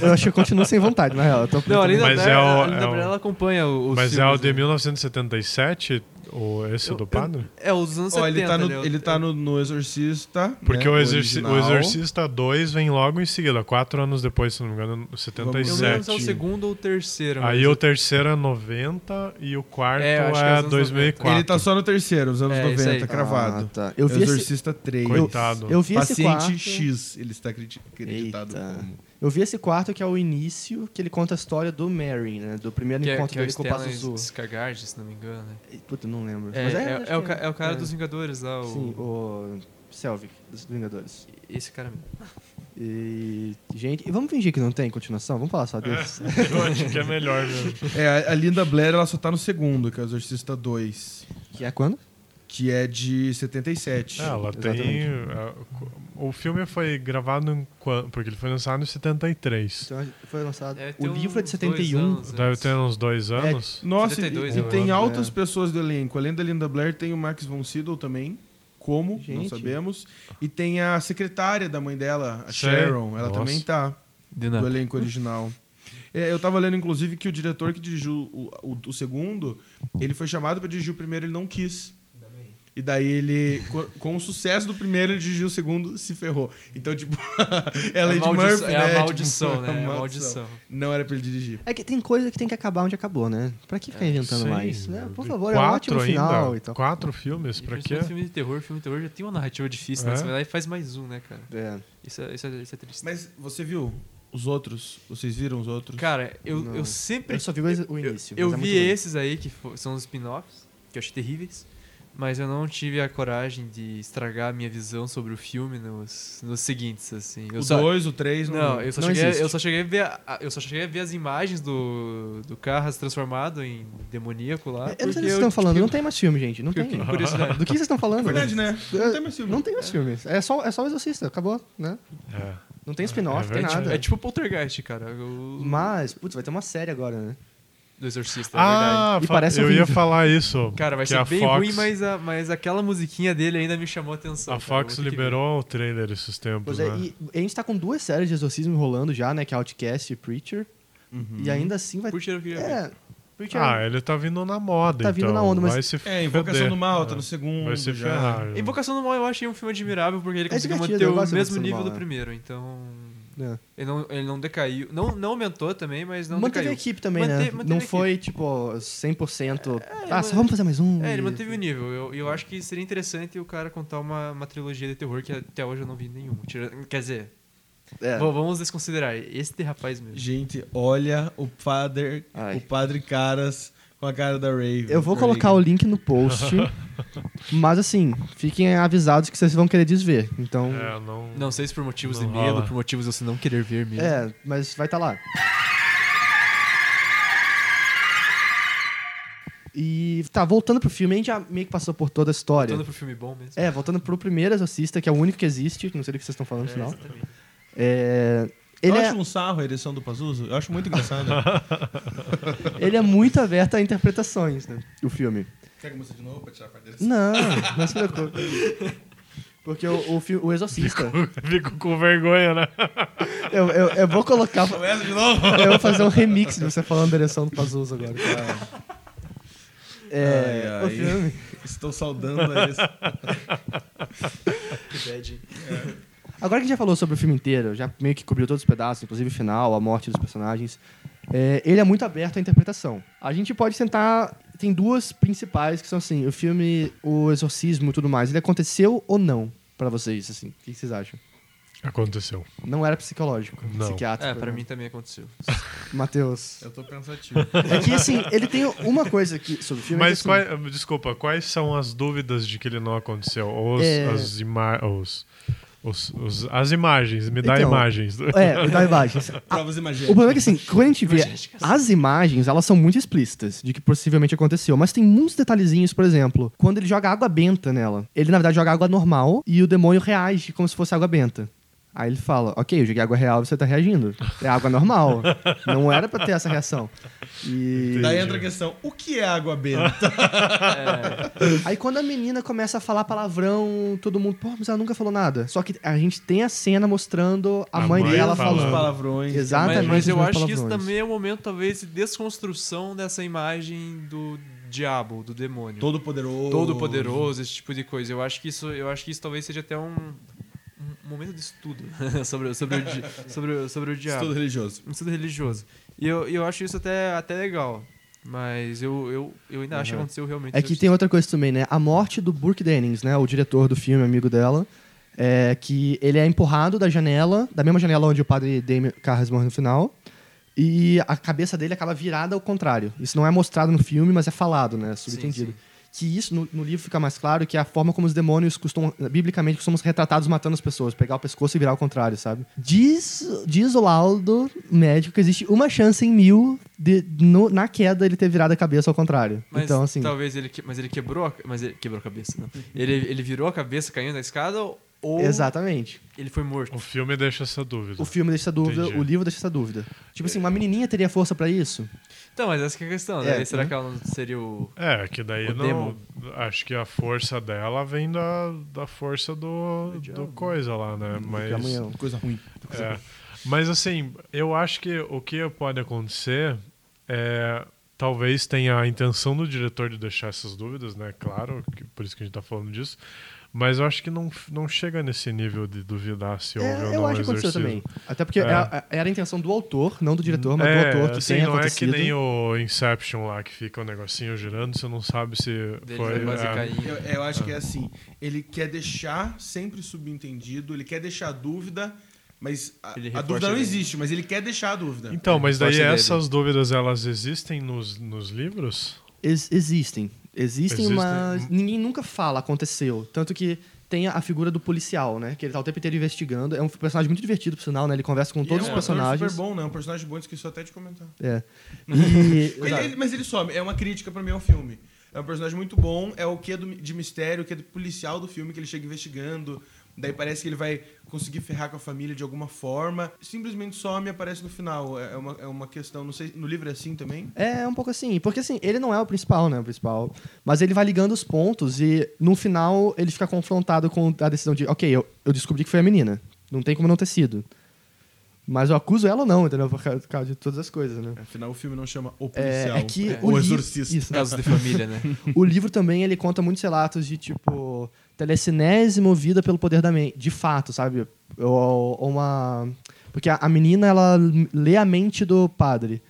eu eu acho que eu continuo sem vontade, na real. Eu tô, Não, a Linda Mas Blair, é o- a Linda é o- Blair, ela acompanha o- Mas é o filmes, de né? 1977, o, esse Eu- do padre? É, os anos Ó, 70. ele tá no, né? ele tá no, no Exorcista. Porque né, o, Exorci original. o Exorcista 2 vem logo em seguida, quatro anos depois, se não me engano, Eu não se é o 77. segundo ou o terceiro. Aí o terceiro é 90 e o quarto É, eu acho que é é os anos 2004. Ele tá só no terceiro, os anos É, isso 90, aí. cravado. Ah, tá. Eu vi esse, Exorcista 3. Coitado. eu vi esse Paciente quarto. X, ele está acredi- acreditado Eita. como. Eu vi esse quarto que é o início, que ele conta a história do Mary, né? Do primeiro que é, encontro é o dele com o Pazuzu. Skarsgård, se não me engano. né? Puta, não lembro. É, Mas é, acho é o, é o cara é. dos Vingadores lá, o... Sim, o Selvig, dos Vingadores. esse cara mesmo. E, gente, e vamos fingir que não tem continuação? Vamos falar só desse? Eu acho que é melhor mesmo. É, a- a Linda Blair ela só tá no segundo, que é o Exorcista 2, que é quando? Que é de 77. É, ela tem. Exatamente. é, O filme foi gravado em porque ele foi lançado em 73. Então, foi lançado. O livro é de uns dois 71. anos Deve antes. ter uns dois anos. Nossa, 72, e, e tem altas É. pessoas do elenco. Além da Linda Blair, tem o Max von Sydow também. Como? Não Gente. sabemos. E tem a secretária da mãe dela, a Sei. Sharon. Ela Nossa. também tá do elenco original. É, eu tava lendo, inclusive, que o diretor que dirigiu o, o- o segundo, ele foi chamado pra dirigir o primeiro, ele não quis. E daí ele, co- com o sucesso do primeiro, ele dirigiu o segundo, se ferrou. Então, tipo, é a Lady maldição- Murphy, é né? a Tipo, maldição, né? É a maldição. maldição. Não era pra ele dirigir. É que tem coisa que tem que acabar onde acabou, né? Pra que ficar inventando Sim. mais? né? Por favor, Quatro é um ótimo ainda. final e tal. Quatro filmes, pra quê? Filme de terror, filme de terror já tem uma narrativa difícil, né? É. Você vai lá e faz mais um, né, cara? É. Isso é, isso é, isso é triste. Mas você viu os outros? Vocês viram os outros? Cara, eu, Não. eu sempre. Eu só vi o eu- início. Eu, é vi esses aí, que são os spin-offs, que eu achei terríveis. Mas eu não tive a coragem de estragar a minha visão sobre o filme nos, nos seguintes, assim. Eu o só, 2, o 3, não. Não, eu só, Não cheguei, existe. eu só cheguei a ver a- eu só cheguei a ver as imagens do, do Carras transformado em demoníaco lá. Eu não sei do que vocês estão falando, não tem mais filme, gente. Não tem. com curiosidade. Do que vocês estão falando? Verdade, né? Não tem mais filme. Não tem mais filmes. É só, é só o Exorcista, acabou, né? É. Não tem spin-off, É tem nada. É tipo Poltergeist, cara. O, Mas, putz, vai ter uma série agora, né? Do Exorcista, é verdade. Ah, E fa- parece eu ia horrível. falar isso. Cara, vai ser a bem Fox, ruim, mas, a, mas aquela musiquinha dele ainda me chamou a atenção. A cara. Fox liberou o trailer esses tempos, Pois é, né? e a gente tá com duas séries de exorcismo rolando já, né? Que é Outcast e Preacher. Uhum. E ainda assim vai... ver. Puxa, eu queria ver. É, Preacher... Ah, ele tá vindo na moda, Tá vindo então. na onda, mas- Vai se É, Invocação feder. do Mal, tá É. no segundo. Vai se já. ferrar. Invocação do Mal eu achei um filme admirável porque ele É conseguiu manter o mesmo Invocação do nível Mal, do né? primeiro, então... É. Ele não, ele não decaiu. Não, não aumentou também, mas não manteve a decaiu. equipe também, Mante- né? manteve Não a foi, tipo, 100%. ah, mas- só vamos fazer mais um. É, ele e- manteve o nível. Eu, eu acho que seria interessante o cara contar uma, uma trilogia de terror que até hoje eu não vi nenhum. Quer dizer, É. vamos desconsiderar. Esse rapaz mesmo. Gente, olha o padre, Ai. o padre Caras com a cara da Raven. Eu vou colocar o link no post. mas assim, fiquem avisados que vocês vão querer desver. Então. É, não. Não sei se por motivos Não de medo, rola. por motivos de você não querer ver mesmo. É, mas vai estar lá. E tá, voltando pro filme, a gente já meio que passou por toda a história. Voltando pro filme bom mesmo. É, voltando pro primeiro Exorcista, que é o único que existe, não sei do que vocês estão falando no É, final. exatamente. É, Eu ele, é, acho um sarro a ereção do Pazuzu. Eu acho muito engraçado. ele é muito aberto a interpretações, né? O filme. Quer que eu mostre de novo pra tirar a parte dele? Não, não se preocupe. Porque o, o, o Exorcista. Fico com vergonha, né? Eu, eu, eu vou colocar. Começa de novo. Eu vou fazer um remix de você falando da direção do Pazuzu agora. É, Ai, ai. o filme. Estou saudando a esse. Que bad. Agora que a gente já falou sobre o filme inteiro, já meio que cobriu todos os pedaços, inclusive o final, a morte dos personagens, é, ele é muito aberto à interpretação. A gente pode tentar. Tem duas principais que são assim: o filme, o exorcismo e tudo mais. Ele aconteceu ou não pra vocês? Assim, o que vocês acham? Aconteceu. Não era psicológico, Não. psiquiátrico. É, pra não. mim também aconteceu. Matheus. Eu tô pensativo. É que assim, ele tem uma coisa aqui sobre o filme. Mas é que, assim, quai- desculpa, quais são as dúvidas de que ele não aconteceu? Ou os- É. as ima os, os- as imagens, me dá Então, imagens. É, me dá imagens. Provas O imagéticas. problema é que, assim, quando a gente vê as imagens, elas são muito explícitas de que possivelmente aconteceu. Mas tem muitos detalhezinhos, por exemplo, quando ele joga água benta nela. Ele, na verdade, joga água normal e o demônio reage como se fosse água benta. Aí ele fala, ok, eu joguei água real e você tá reagindo. É água normal. Não era pra ter essa reação. E... Daí entra a questão: o que é água benta? Aí quando a menina começa a falar palavrão, todo mundo, pô, mas ela nunca falou nada. Só que a gente tem a cena mostrando a, A mãe, mãe dela falando. Os falando. palavrões. Exatamente. Mas, mas eu acho que isso palavrões. também é um momento, talvez, de desconstrução dessa imagem do diabo, do demônio. Todo poderoso. Todo poderoso, esse tipo de coisa. Eu acho que isso, eu acho que isso talvez seja até um, um momento de estudo sobre, sobre, o, sobre, o- sobre o diabo. Estudo religioso. Um estudo religioso. E eu, eu acho isso até, até legal. Mas eu, eu, eu ainda acho que Uhum. aconteceu realmente. É que tem outra coisa também, né? A morte do Burke Dennings, né? O diretor do filme, amigo dela. É que ele é empurrado da janela, da mesma janela onde o padre Damien Carras morre no final. E a cabeça dele acaba virada ao contrário. Isso não é mostrado no filme, mas é falado, né? Subentendido. sim. Que isso no, no livro fica mais claro, que é a forma como os demônios costumam, biblicamente, costumam ser retratados matando as pessoas. Pegar o pescoço e virar ao contrário, sabe? Diz, diz o laudo médico que existe uma chance em mil de, no- na queda ele ter virado a cabeça ao contrário. Mas então, assim... talvez ele, mas ele quebrou, a, mas ele quebrou a cabeça, não. Ele, ele virou a cabeça caindo da escada ou Exatamente. ele foi morto? O filme deixa essa dúvida. O filme deixa essa dúvida, Entendi. o livro deixa essa dúvida. Tipo assim, uma menininha teria força pra isso? Então, mas essa que é a questão, É, né? Será né? que ela não seria o. É, que daí O não. demo. Acho que a força dela vem da, da força do, Do coisa lá, né? Mas. Amanhã- Coisa ruim. É. Mas assim, eu acho que o que pode acontecer é. Talvez tenha a intenção do diretor de deixar essas dúvidas, né? Claro, que- por isso que a gente tá falando disso. Mas eu acho que não, não chega nesse nível de duvidar se houve ou É, não eu acho que aconteceu também. Até porque É. era, era a intenção do autor, não do diretor, mas é, do autor que assim, tem não é que acontecido. nem o Inception lá, que fica o negocinho girando, você não sabe se Dele foi... é. Eu, eu acho que é assim. Ele quer deixar sempre subentendido, ele quer deixar a dúvida, mas a, a dúvida não existe, mas ele quer deixar a dúvida. Então, mas daí essas dúvidas, elas existem nos, nos livros? Ex- existem. Existem, Existem. mas ninguém nunca fala, aconteceu. Tanto que tem a figura do policial, né? Que ele tá o tempo inteiro investigando. É um personagem muito divertido, por sinal, né? Ele conversa com E todos é os um ator personagens. super bom, né? Um personagem bom, esqueci até de comentar. É. E, Ele- ele- mas ele some, é uma crítica pra mim ao filme. É um personagem muito bom, é o que de mistério, o que do policial do filme, que ele chega investigando. Daí parece que ele vai conseguir ferrar com a família de alguma forma. Simplesmente some e aparece no final. É é uma, é uma questão, não sei, no livro é assim também? É, um pouco assim. Porque assim, ele não é o principal, né? O principal. Mas ele vai ligando os pontos e no final ele fica confrontado com a decisão de, ok, eu, eu descobri que foi a menina. Não tem como não ter sido. Mas eu acuso ela ou não, entendeu? Por causa, por causa de todas as coisas, né? Afinal, o filme não chama O É, Policial. é que É. o, O Exorcista. Isso, né? Casos de família, né? O livro também ele conta muitos relatos de tipo telecinese movida pelo poder da mente, de fato, sabe? Ou, ou uma Porque a, a menina, ela lê a mente do padre.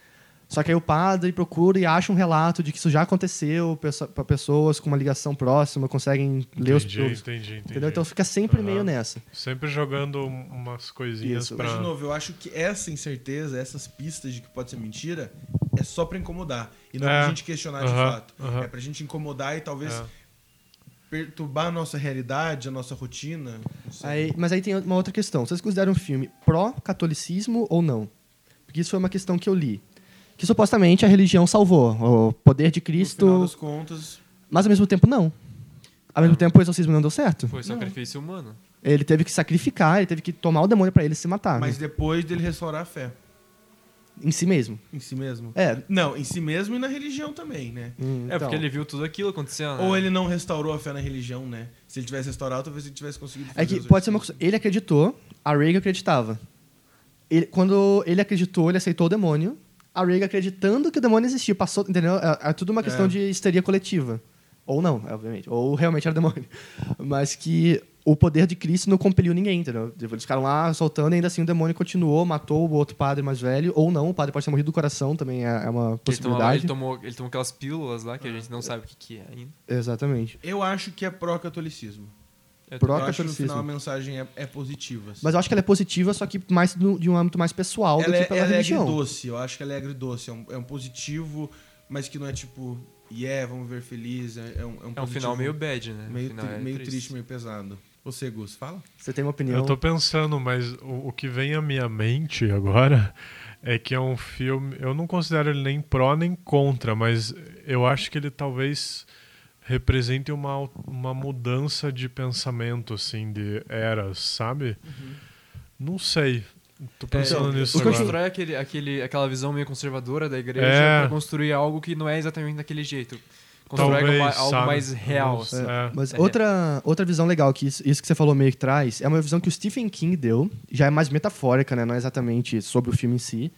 Só que aí o padre procura e acha um relato de que isso já aconteceu para pessoas com uma ligação próxima, conseguem ler os... Entendi, entendi, entendi. Entendeu? Então fica sempre Aham. meio nessa. Sempre jogando umas coisinhas pra... Mas, de novo, eu acho que essa incerteza, essas pistas de que pode ser mentira, é só pra incomodar. E não É. pra gente questionar de Aham, fato. aham. É pra gente incomodar e talvez É. perturbar a nossa realidade, a nossa rotina. Aí, mas aí tem uma outra questão. Vocês consideram um filme pró-catolicismo ou não? Porque isso foi uma questão que eu li. Que supostamente a religião salvou. O poder de No final Cristo. das contas, Mas ao mesmo tempo, não. Ao mesmo tempo, o exorcismo não deu certo. Foi sacrifício humano. Ele teve que sacrificar, ele teve que tomar o demônio pra ele se matar. mas né? depois dele restaurar a fé Em si mesmo. em si mesmo. É. Não, em si mesmo e na religião também, né? hum, É, então. porque ele viu tudo aquilo acontecendo. né? Ou ele não restaurou a fé na religião, né? Se ele tivesse restaurado, talvez ele tivesse conseguido É que pode ser uma coisa. Ele acreditou, a Reagan acreditava. Ele- quando ele acreditou, ele aceitou o demônio. A Reagan acreditando que o demônio existia. Passou, entendeu? É, é tudo uma questão É. de histeria coletiva. Ou não, obviamente. Ou realmente era demônio. Mas que o poder de Cristo não compeliu ninguém, entendeu? Eles ficaram lá soltando e ainda assim o demônio continuou, matou o outro padre mais velho. Ou não, o padre pode ter morrido do coração, também é, é uma Ele tomou, possibilidade. ele, tomou, ele tomou aquelas pílulas lá que a gente não sabe o que, que é ainda. Exatamente. Eu acho que é pró-catolicismo. Pró- Eu acho que no catolicismo. final a mensagem é, é positiva. assim. Mas eu acho que ela é positiva, só que mais no- de um âmbito mais pessoal do ela que é, pela ela é religião. agridoce, eu acho que ela é agridoce. É um, é um positivo, mas que não é tipo, yeah, vamos ver feliz. É, é um, é um, É um positivo final meio bad, né? meio, tri- é meio triste. meio pesado. Você, Gus, fala? Você tem uma opinião? Eu tô pensando, mas o, o que vem à minha mente agora é que é um filme. Eu não considero ele nem pró nem contra, mas eu acho que ele talvez represente uma, uma mudança de pensamento, assim, de eras, sabe? Não sei. Tô pensando então, nisso o que agora. Constrói aquele, aquele, aquela visão meio conservadora da igreja É. pra construir algo que não é exatamente daquele jeito. Constrói Talvez, algo, sabe? mais real. Assim. É. Mas É. outra, outra visão legal que isso, isso que você falou meio que traz é uma visão que o Stephen King deu, já é mais metafórica, né? não é exatamente sobre o filme em si,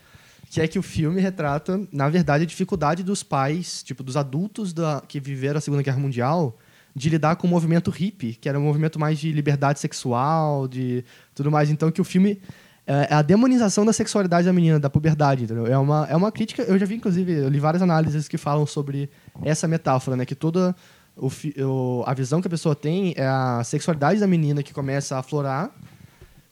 que é que o filme retrata, na verdade, a dificuldade dos pais, tipo, dos adultos da, que viveram a Segunda Guerra Mundial, de lidar com o movimento hippie, que era um movimento mais de liberdade sexual, de tudo mais. Então, que o filme é a demonização da sexualidade da menina, da puberdade, entendeu? É uma, é uma crítica, eu já vi, inclusive, eu li várias análises que falam sobre essa metáfora, né? Que toda o, fi- o- a visão que a pessoa tem é a sexualidade da menina que começa a aflorar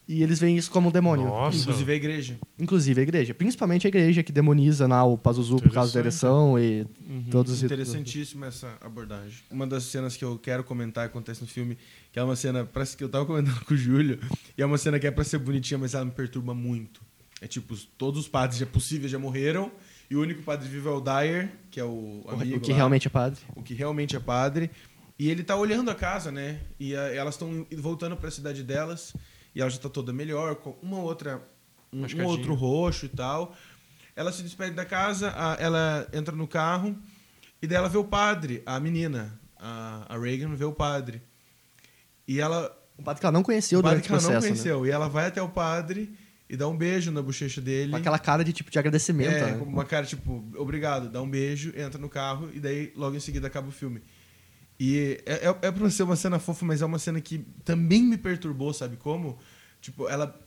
e eles veem isso como um demônio. Nossa. Inclusive a igreja. Inclusive a igreja. Principalmente a igreja que demoniza lá o Pazuzu por causa da ereção e todos os Interessantíssima essa abordagem. Uma das cenas que eu quero comentar acontece no filme, que é uma cena, parece que eu tava comentando com o Júlio, e é uma cena que é pra ser bonitinha, mas ela me perturba muito. É tipo, todos os padres já possíveis já morreram, e o único padre vivo é o Dyer, que é o amigo o que lá, realmente é padre. o que realmente é padre. E ele tá olhando a casa, né? E a- elas estão voltando para a cidade delas. E ela já tá toda melhor, com uma outra. Um, um outro roxo e tal. Ela se despede da casa, a- ela entra no carro. E daí ela vê o padre, a menina. A, a Reagan vê o padre. E ela. Um padre que ela não conheceu o padre que o ela processo. não né? conheceu. E ela vai até o padre e dá um beijo na bochecha dele. Com aquela cara de tipo de agradecimento. É, né? uma cara tipo, obrigado, dá um beijo, entra no carro e daí logo em seguida acaba o filme. E é, é, é pra ser uma cena fofa, mas é uma cena que também me perturbou, sabe como? Tipo, ela.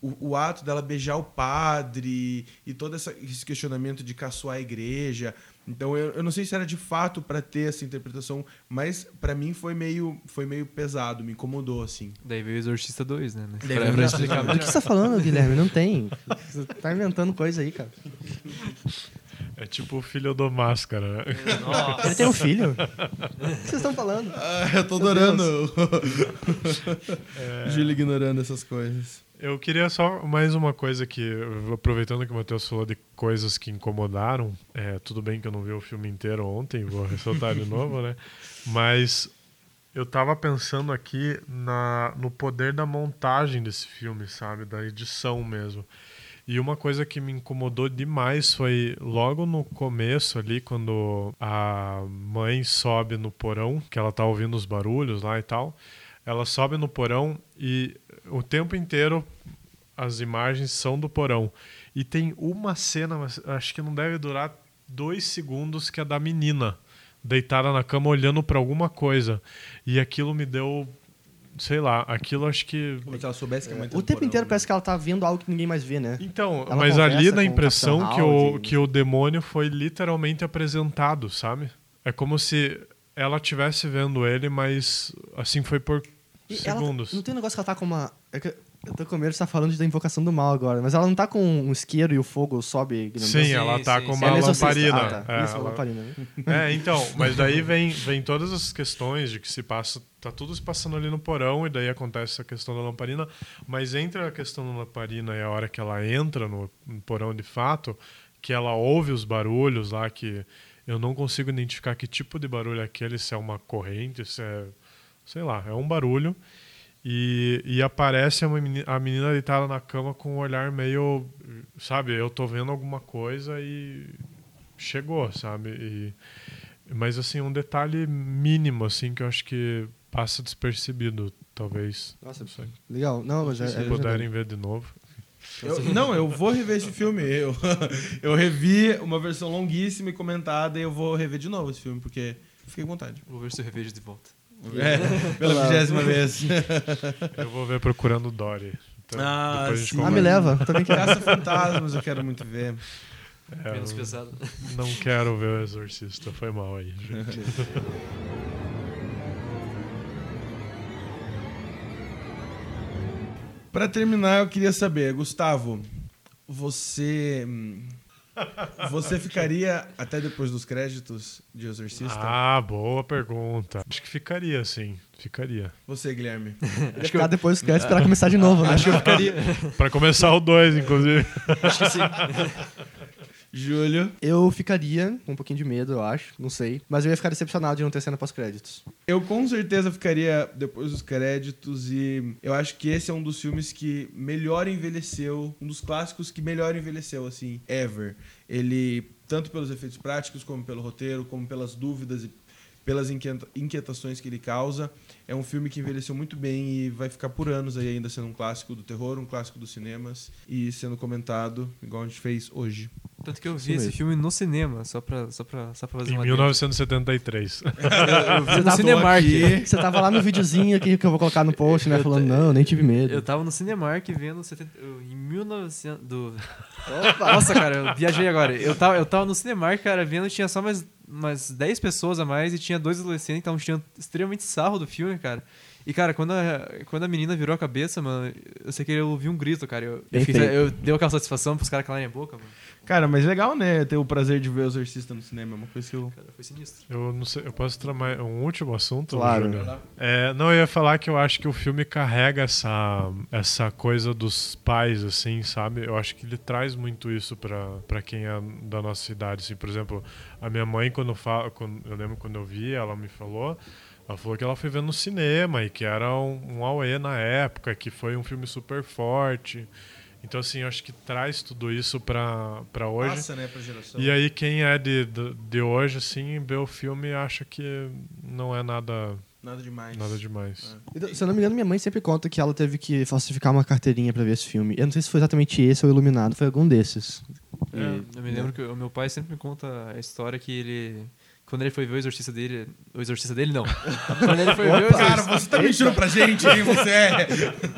O, o ato dela beijar o padre e todo essa, esse questionamento de caçoar a igreja. Então eu, eu não sei se era de fato pra ter essa interpretação, mas pra mim foi meio, foi meio pesado, me incomodou, assim. Daí veio o Exorcista 2, né? Daí Pra, explicar Do que você tá falando, Guilherme? Não tem. Você tá inventando coisa aí, cara. É tipo o filho do Máscara. né? Ele tem um filho? O que vocês estão falando? Ah, eu tô adorando. Júlio ignorando essas coisas. Eu queria só mais uma coisa que, aproveitando que o Matheus falou de coisas que incomodaram, é, tudo bem que eu não vi o filme inteiro ontem, vou ressaltar de novo, né? Mas eu tava pensando aqui na, no poder da montagem desse filme, sabe? Da edição mesmo. E uma coisa que me incomodou demais foi logo no começo ali, quando a mãe sobe no porão, que ela tá ouvindo os barulhos lá e tal. Ela sobe no porão e o tempo inteiro as imagens são do porão. E tem uma cena, mas acho que não deve durar dois segundos, que é da menina deitada na cama olhando para alguma coisa. E aquilo me deu sei lá, aquilo acho que. Como se ela soubesse que a mãe tá O tempo porão, inteiro né? parece que ela tá vendo algo que ninguém mais vê, né? Então, Ela mas ali dá a impressão que o, que o demônio foi literalmente apresentado, sabe? É como se ela estivesse vendo ele, mas assim foi por E ela- segundos. não tem um negócio que ela tá com uma. é que eu tô com medo de estar falando da invocação do mal agora, mas ela não tá com um isqueiro e o fogo sobe. Sim, Sim, ela tá sim, com sim. uma é lamparina. Ah, tá. É, Isso, ela- lamparina. né? É, então, mas daí vem, vem todas as questões de que se passa, tá tudo se passando ali no porão e daí acontece essa questão da lamparina, mas entre a questão da lamparina e a hora que ela entra no, no porão de fato, que ela ouve os barulhos lá que eu não consigo identificar que tipo de barulho é aquele, se é uma corrente, se é, sei lá, é um barulho. E, e aparece a menina, a menina deitada na cama com um olhar meio, sabe, eu tô vendo alguma coisa e chegou, sabe? E, mas assim, um detalhe mínimo assim que eu acho que passa despercebido, talvez. Nossa, Não sei. legal. Não, mas é, Se é puderem ver de novo. Eu- não, eu vou rever esse filme. Eu, eu revi uma versão longuíssima e comentada e eu vou rever de novo esse filme, porque fiquei com vontade. Vou ver se eu revejo de volta. É, pela vigésima vez. Eu vou ver procurando Dory. Então, Ah, depois a gente sim. Ah, me leva. Também. Caça Fantasmas, eu quero muito ver. É, Menos pesado. não quero ver o Exorcista, foi mal aí. gente. Pra terminar, eu queria saber, Gustavo, você. Você ficaria até depois dos créditos de Exorcista? Ah, boa pergunta. Acho que ficaria, sim. Ficaria. Você, Guilherme. Acho que depois quero esperar começar de novo, né? Acho que eu ficaria. Pra começar o 2, inclusive. Acho que sim. Júlio. Eu ficaria com um pouquinho de medo, eu acho. Não sei. Mas eu ia ficar decepcionado de não ter cena pós-créditos. Eu com certeza ficaria depois dos créditos e eu acho que esse é um dos filmes que melhor envelheceu, um dos clássicos que melhor envelheceu, assim, ever. Ele, tanto pelos efeitos práticos, como pelo roteiro, como pelas dúvidas e pelas inquieta- inquietações que ele causa, é um filme que envelheceu muito bem e vai ficar por anos aí ainda sendo um clássico do terror, um clássico dos cinemas e sendo comentado igual a gente fez hoje. Tanto que eu vi esse mesmo. filme no cinema, só pra, só pra, só pra fazer Em uma 1973. Eu, eu vi Você no Cinemark. aqui. Você tava lá no videozinho aqui que eu vou colocar no post, né? Eu Falando, não, nem tive medo. Eu tava no Cinemark vendo 70, eu- em 1900 do Nossa, cara, eu viajei agora. Eu tava, eu tava no Cinemark, cara, vendo, tinha só mais umas 10 pessoas a mais e tinha dois adolescentes que estavam tirando extremamente sarro do filme, cara. E, cara, quando a, quando a menina virou a cabeça, mano, eu sei que eu ouvi um grito, cara. Eu, eu, fiquei- eu dei aquela satisfação pros caras calarem a boca, mano. Cara, mas legal, né? Ter o prazer de ver o Exorcista no cinema, é uma coisa que eu... Cara, foi sinistro. Eu não sei, eu posso tramar um último assunto, Claro. Júlio? É, não, eu ia falar que eu acho que o filme carrega essa, essa coisa dos pais, assim, sabe? Eu acho que ele traz muito isso pra, pra quem é da nossa idade, assim. Por exemplo, a minha mãe, quando, fala, quando eu lembro quando eu vi, ela me falou... Ela falou que ela foi vendo no cinema e que era um, um auê na época, que foi um filme super forte. Então, assim, eu acho que traz tudo isso pra, pra hoje. Passa, né, pra geração. E aí quem é de, de, de hoje, assim, vê o filme e acha que não é nada, Nada demais. nada demais. Então, Se eu não me engano, minha mãe sempre conta que ela teve que falsificar uma carteirinha pra ver esse filme. Eu não sei se foi exatamente esse ou Iluminado, foi algum desses. É, eu me lembro que o meu pai sempre me conta a história que ele. Quando ele foi ver o exorcista dele. O exorcista dele, não. quando ele foi ver o Cara, exorcista. você tá mentindo pra gente, quem você é?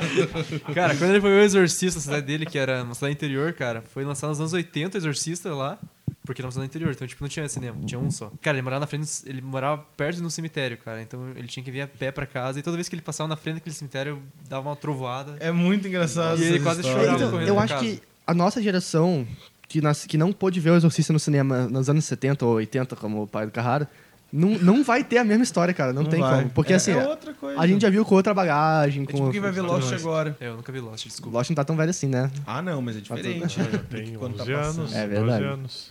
Cara, quando ele foi ver o exorcista na cidade dele, que era uma cidade interior, cara, foi lançado nos anos 80 o exorcista lá. Porque era uma cidade interior, então tipo, não tinha cinema, tinha um só. Cara, ele morava na frente, ele morava perto de um cemitério, cara. Então ele tinha que vir a pé pra casa e toda vez que ele passava na frente daquele cemitério, dava uma trovoada. É muito engraçado. E ele quase histórias. chorava Então, eu acho casa. que a nossa geração, que, nas- que não pôde ver o Exorcista no cinema nos anos 70 ou 80, como o pai do Carrara, não, não vai ter a mesma história, cara. Não, tem vai. como. Porque É- assim, é outra coisa. a gente já viu com outra bagagem. É Com tipo quem vai ver tudo Lost mais. agora. É, eu nunca vi Lost, desculpa. Lost não tá tão velho assim, né? Ah, não, mas é diferente. Já tem Quando 11 tá anos, É 12 verdade. anos.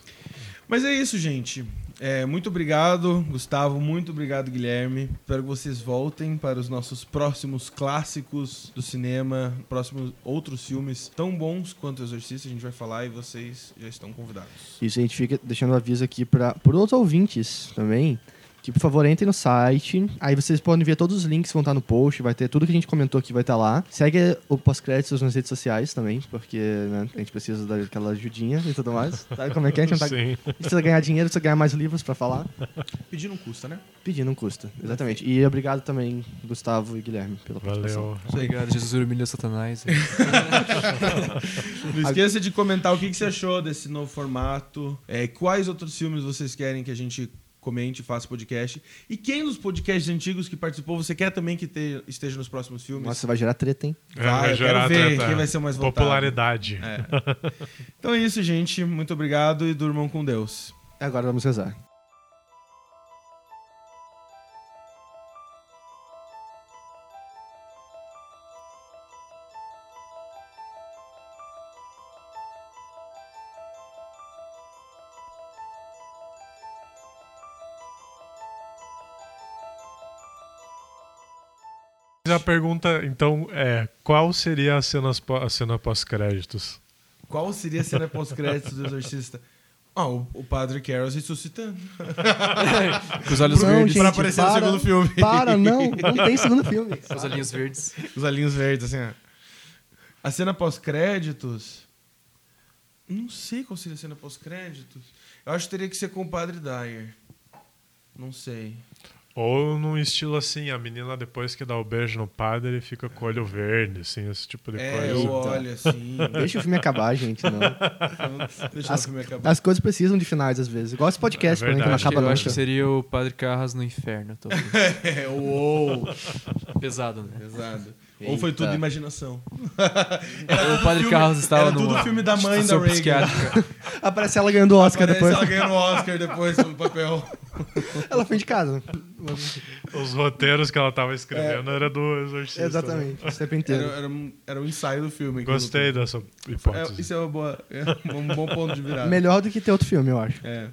Mas é isso, gente. É, muito obrigado, Gustavo. Muito obrigado, Guilherme. Espero que vocês voltem para os nossos próximos clássicos do cinema, próximos outros filmes tão bons quanto o Exorcista. A gente vai falar e vocês já estão convidados. Isso a gente fica deixando aviso aqui para por outros ouvintes também, que por favor entrem no site. Aí vocês podem ver todos os links que vão estar no post, vai ter tudo que a gente comentou aqui vai estar lá. Segue o pós-créditos nas redes sociais também, porque né, a gente precisa daquela ajudinha e tudo mais. Sabe como é que é? A gente não tá- Sim. precisa ganhar dinheiro, precisa ganhar mais livros pra falar. Pedir não custa, né? Pedir não custa, exatamente. E obrigado também, Gustavo e Guilherme, pela participação. Valeu. Obrigado, Jesus humilha Satanás. Não esqueça de comentar o que, que você achou desse novo formato. é, quais outros filmes vocês querem que a gente comente, faça podcast. E quem dos podcasts antigos que participou você quer também que te- esteja nos próximos filmes? Nossa, vai gerar treta, hein? É, Vai, eu gerar quero ver treta. quem vai ser o mais votado. Popularidade. É. Então é isso, gente. Muito obrigado e durmam com Deus. Agora vamos rezar. Pergunta, então, é: qual seria a cena, a cena pós-créditos? Qual seria a cena pós-créditos do Exorcista? Ah, o, o Padre Carol ressuscitando. Com os olhos Não, verdes. gente, Pra aparecer no para, segundo filme. Para, não, não tem segundo filme. Os olhinhos verdes. Os olhinhos verdes, assim, ó. A cena pós-créditos. Não sei qual seria a cena pós-créditos. Eu acho que teria que ser com o Padre Dyer. Não sei. Ou num estilo assim, a menina depois que dá o beijo no padre fica com o olho verde, assim, esse tipo de É, coisa. eu olho assim. Deixa o filme acabar, gente, não. Deixa As- o filme acabar. As coisas precisam de finais, às vezes. Igual esse podcast, É também, que não verdade. acaba eu nunca. acho que seria o Padre Carras no inferno. talvez. É, uou. Pesado, né? Pesado. Ou foi Eita. tudo imaginação. o Padre filme- Carras estava era no tudo filme da mãe da Reagan. Aparece ela ganhando o Oscar Aparece depois. ela ganhando o Oscar depois pelo papel. Ela foi de casa. Os roteiros que ela tava escrevendo era do Exorcista. né? Exatamente, o tempo Era, inteiro. era, um, era um ensaio do filme. Gostei dessa É, hipótese. isso é, uma boa, é um bom ponto de virada. Melhor do que ter outro filme, eu acho. É.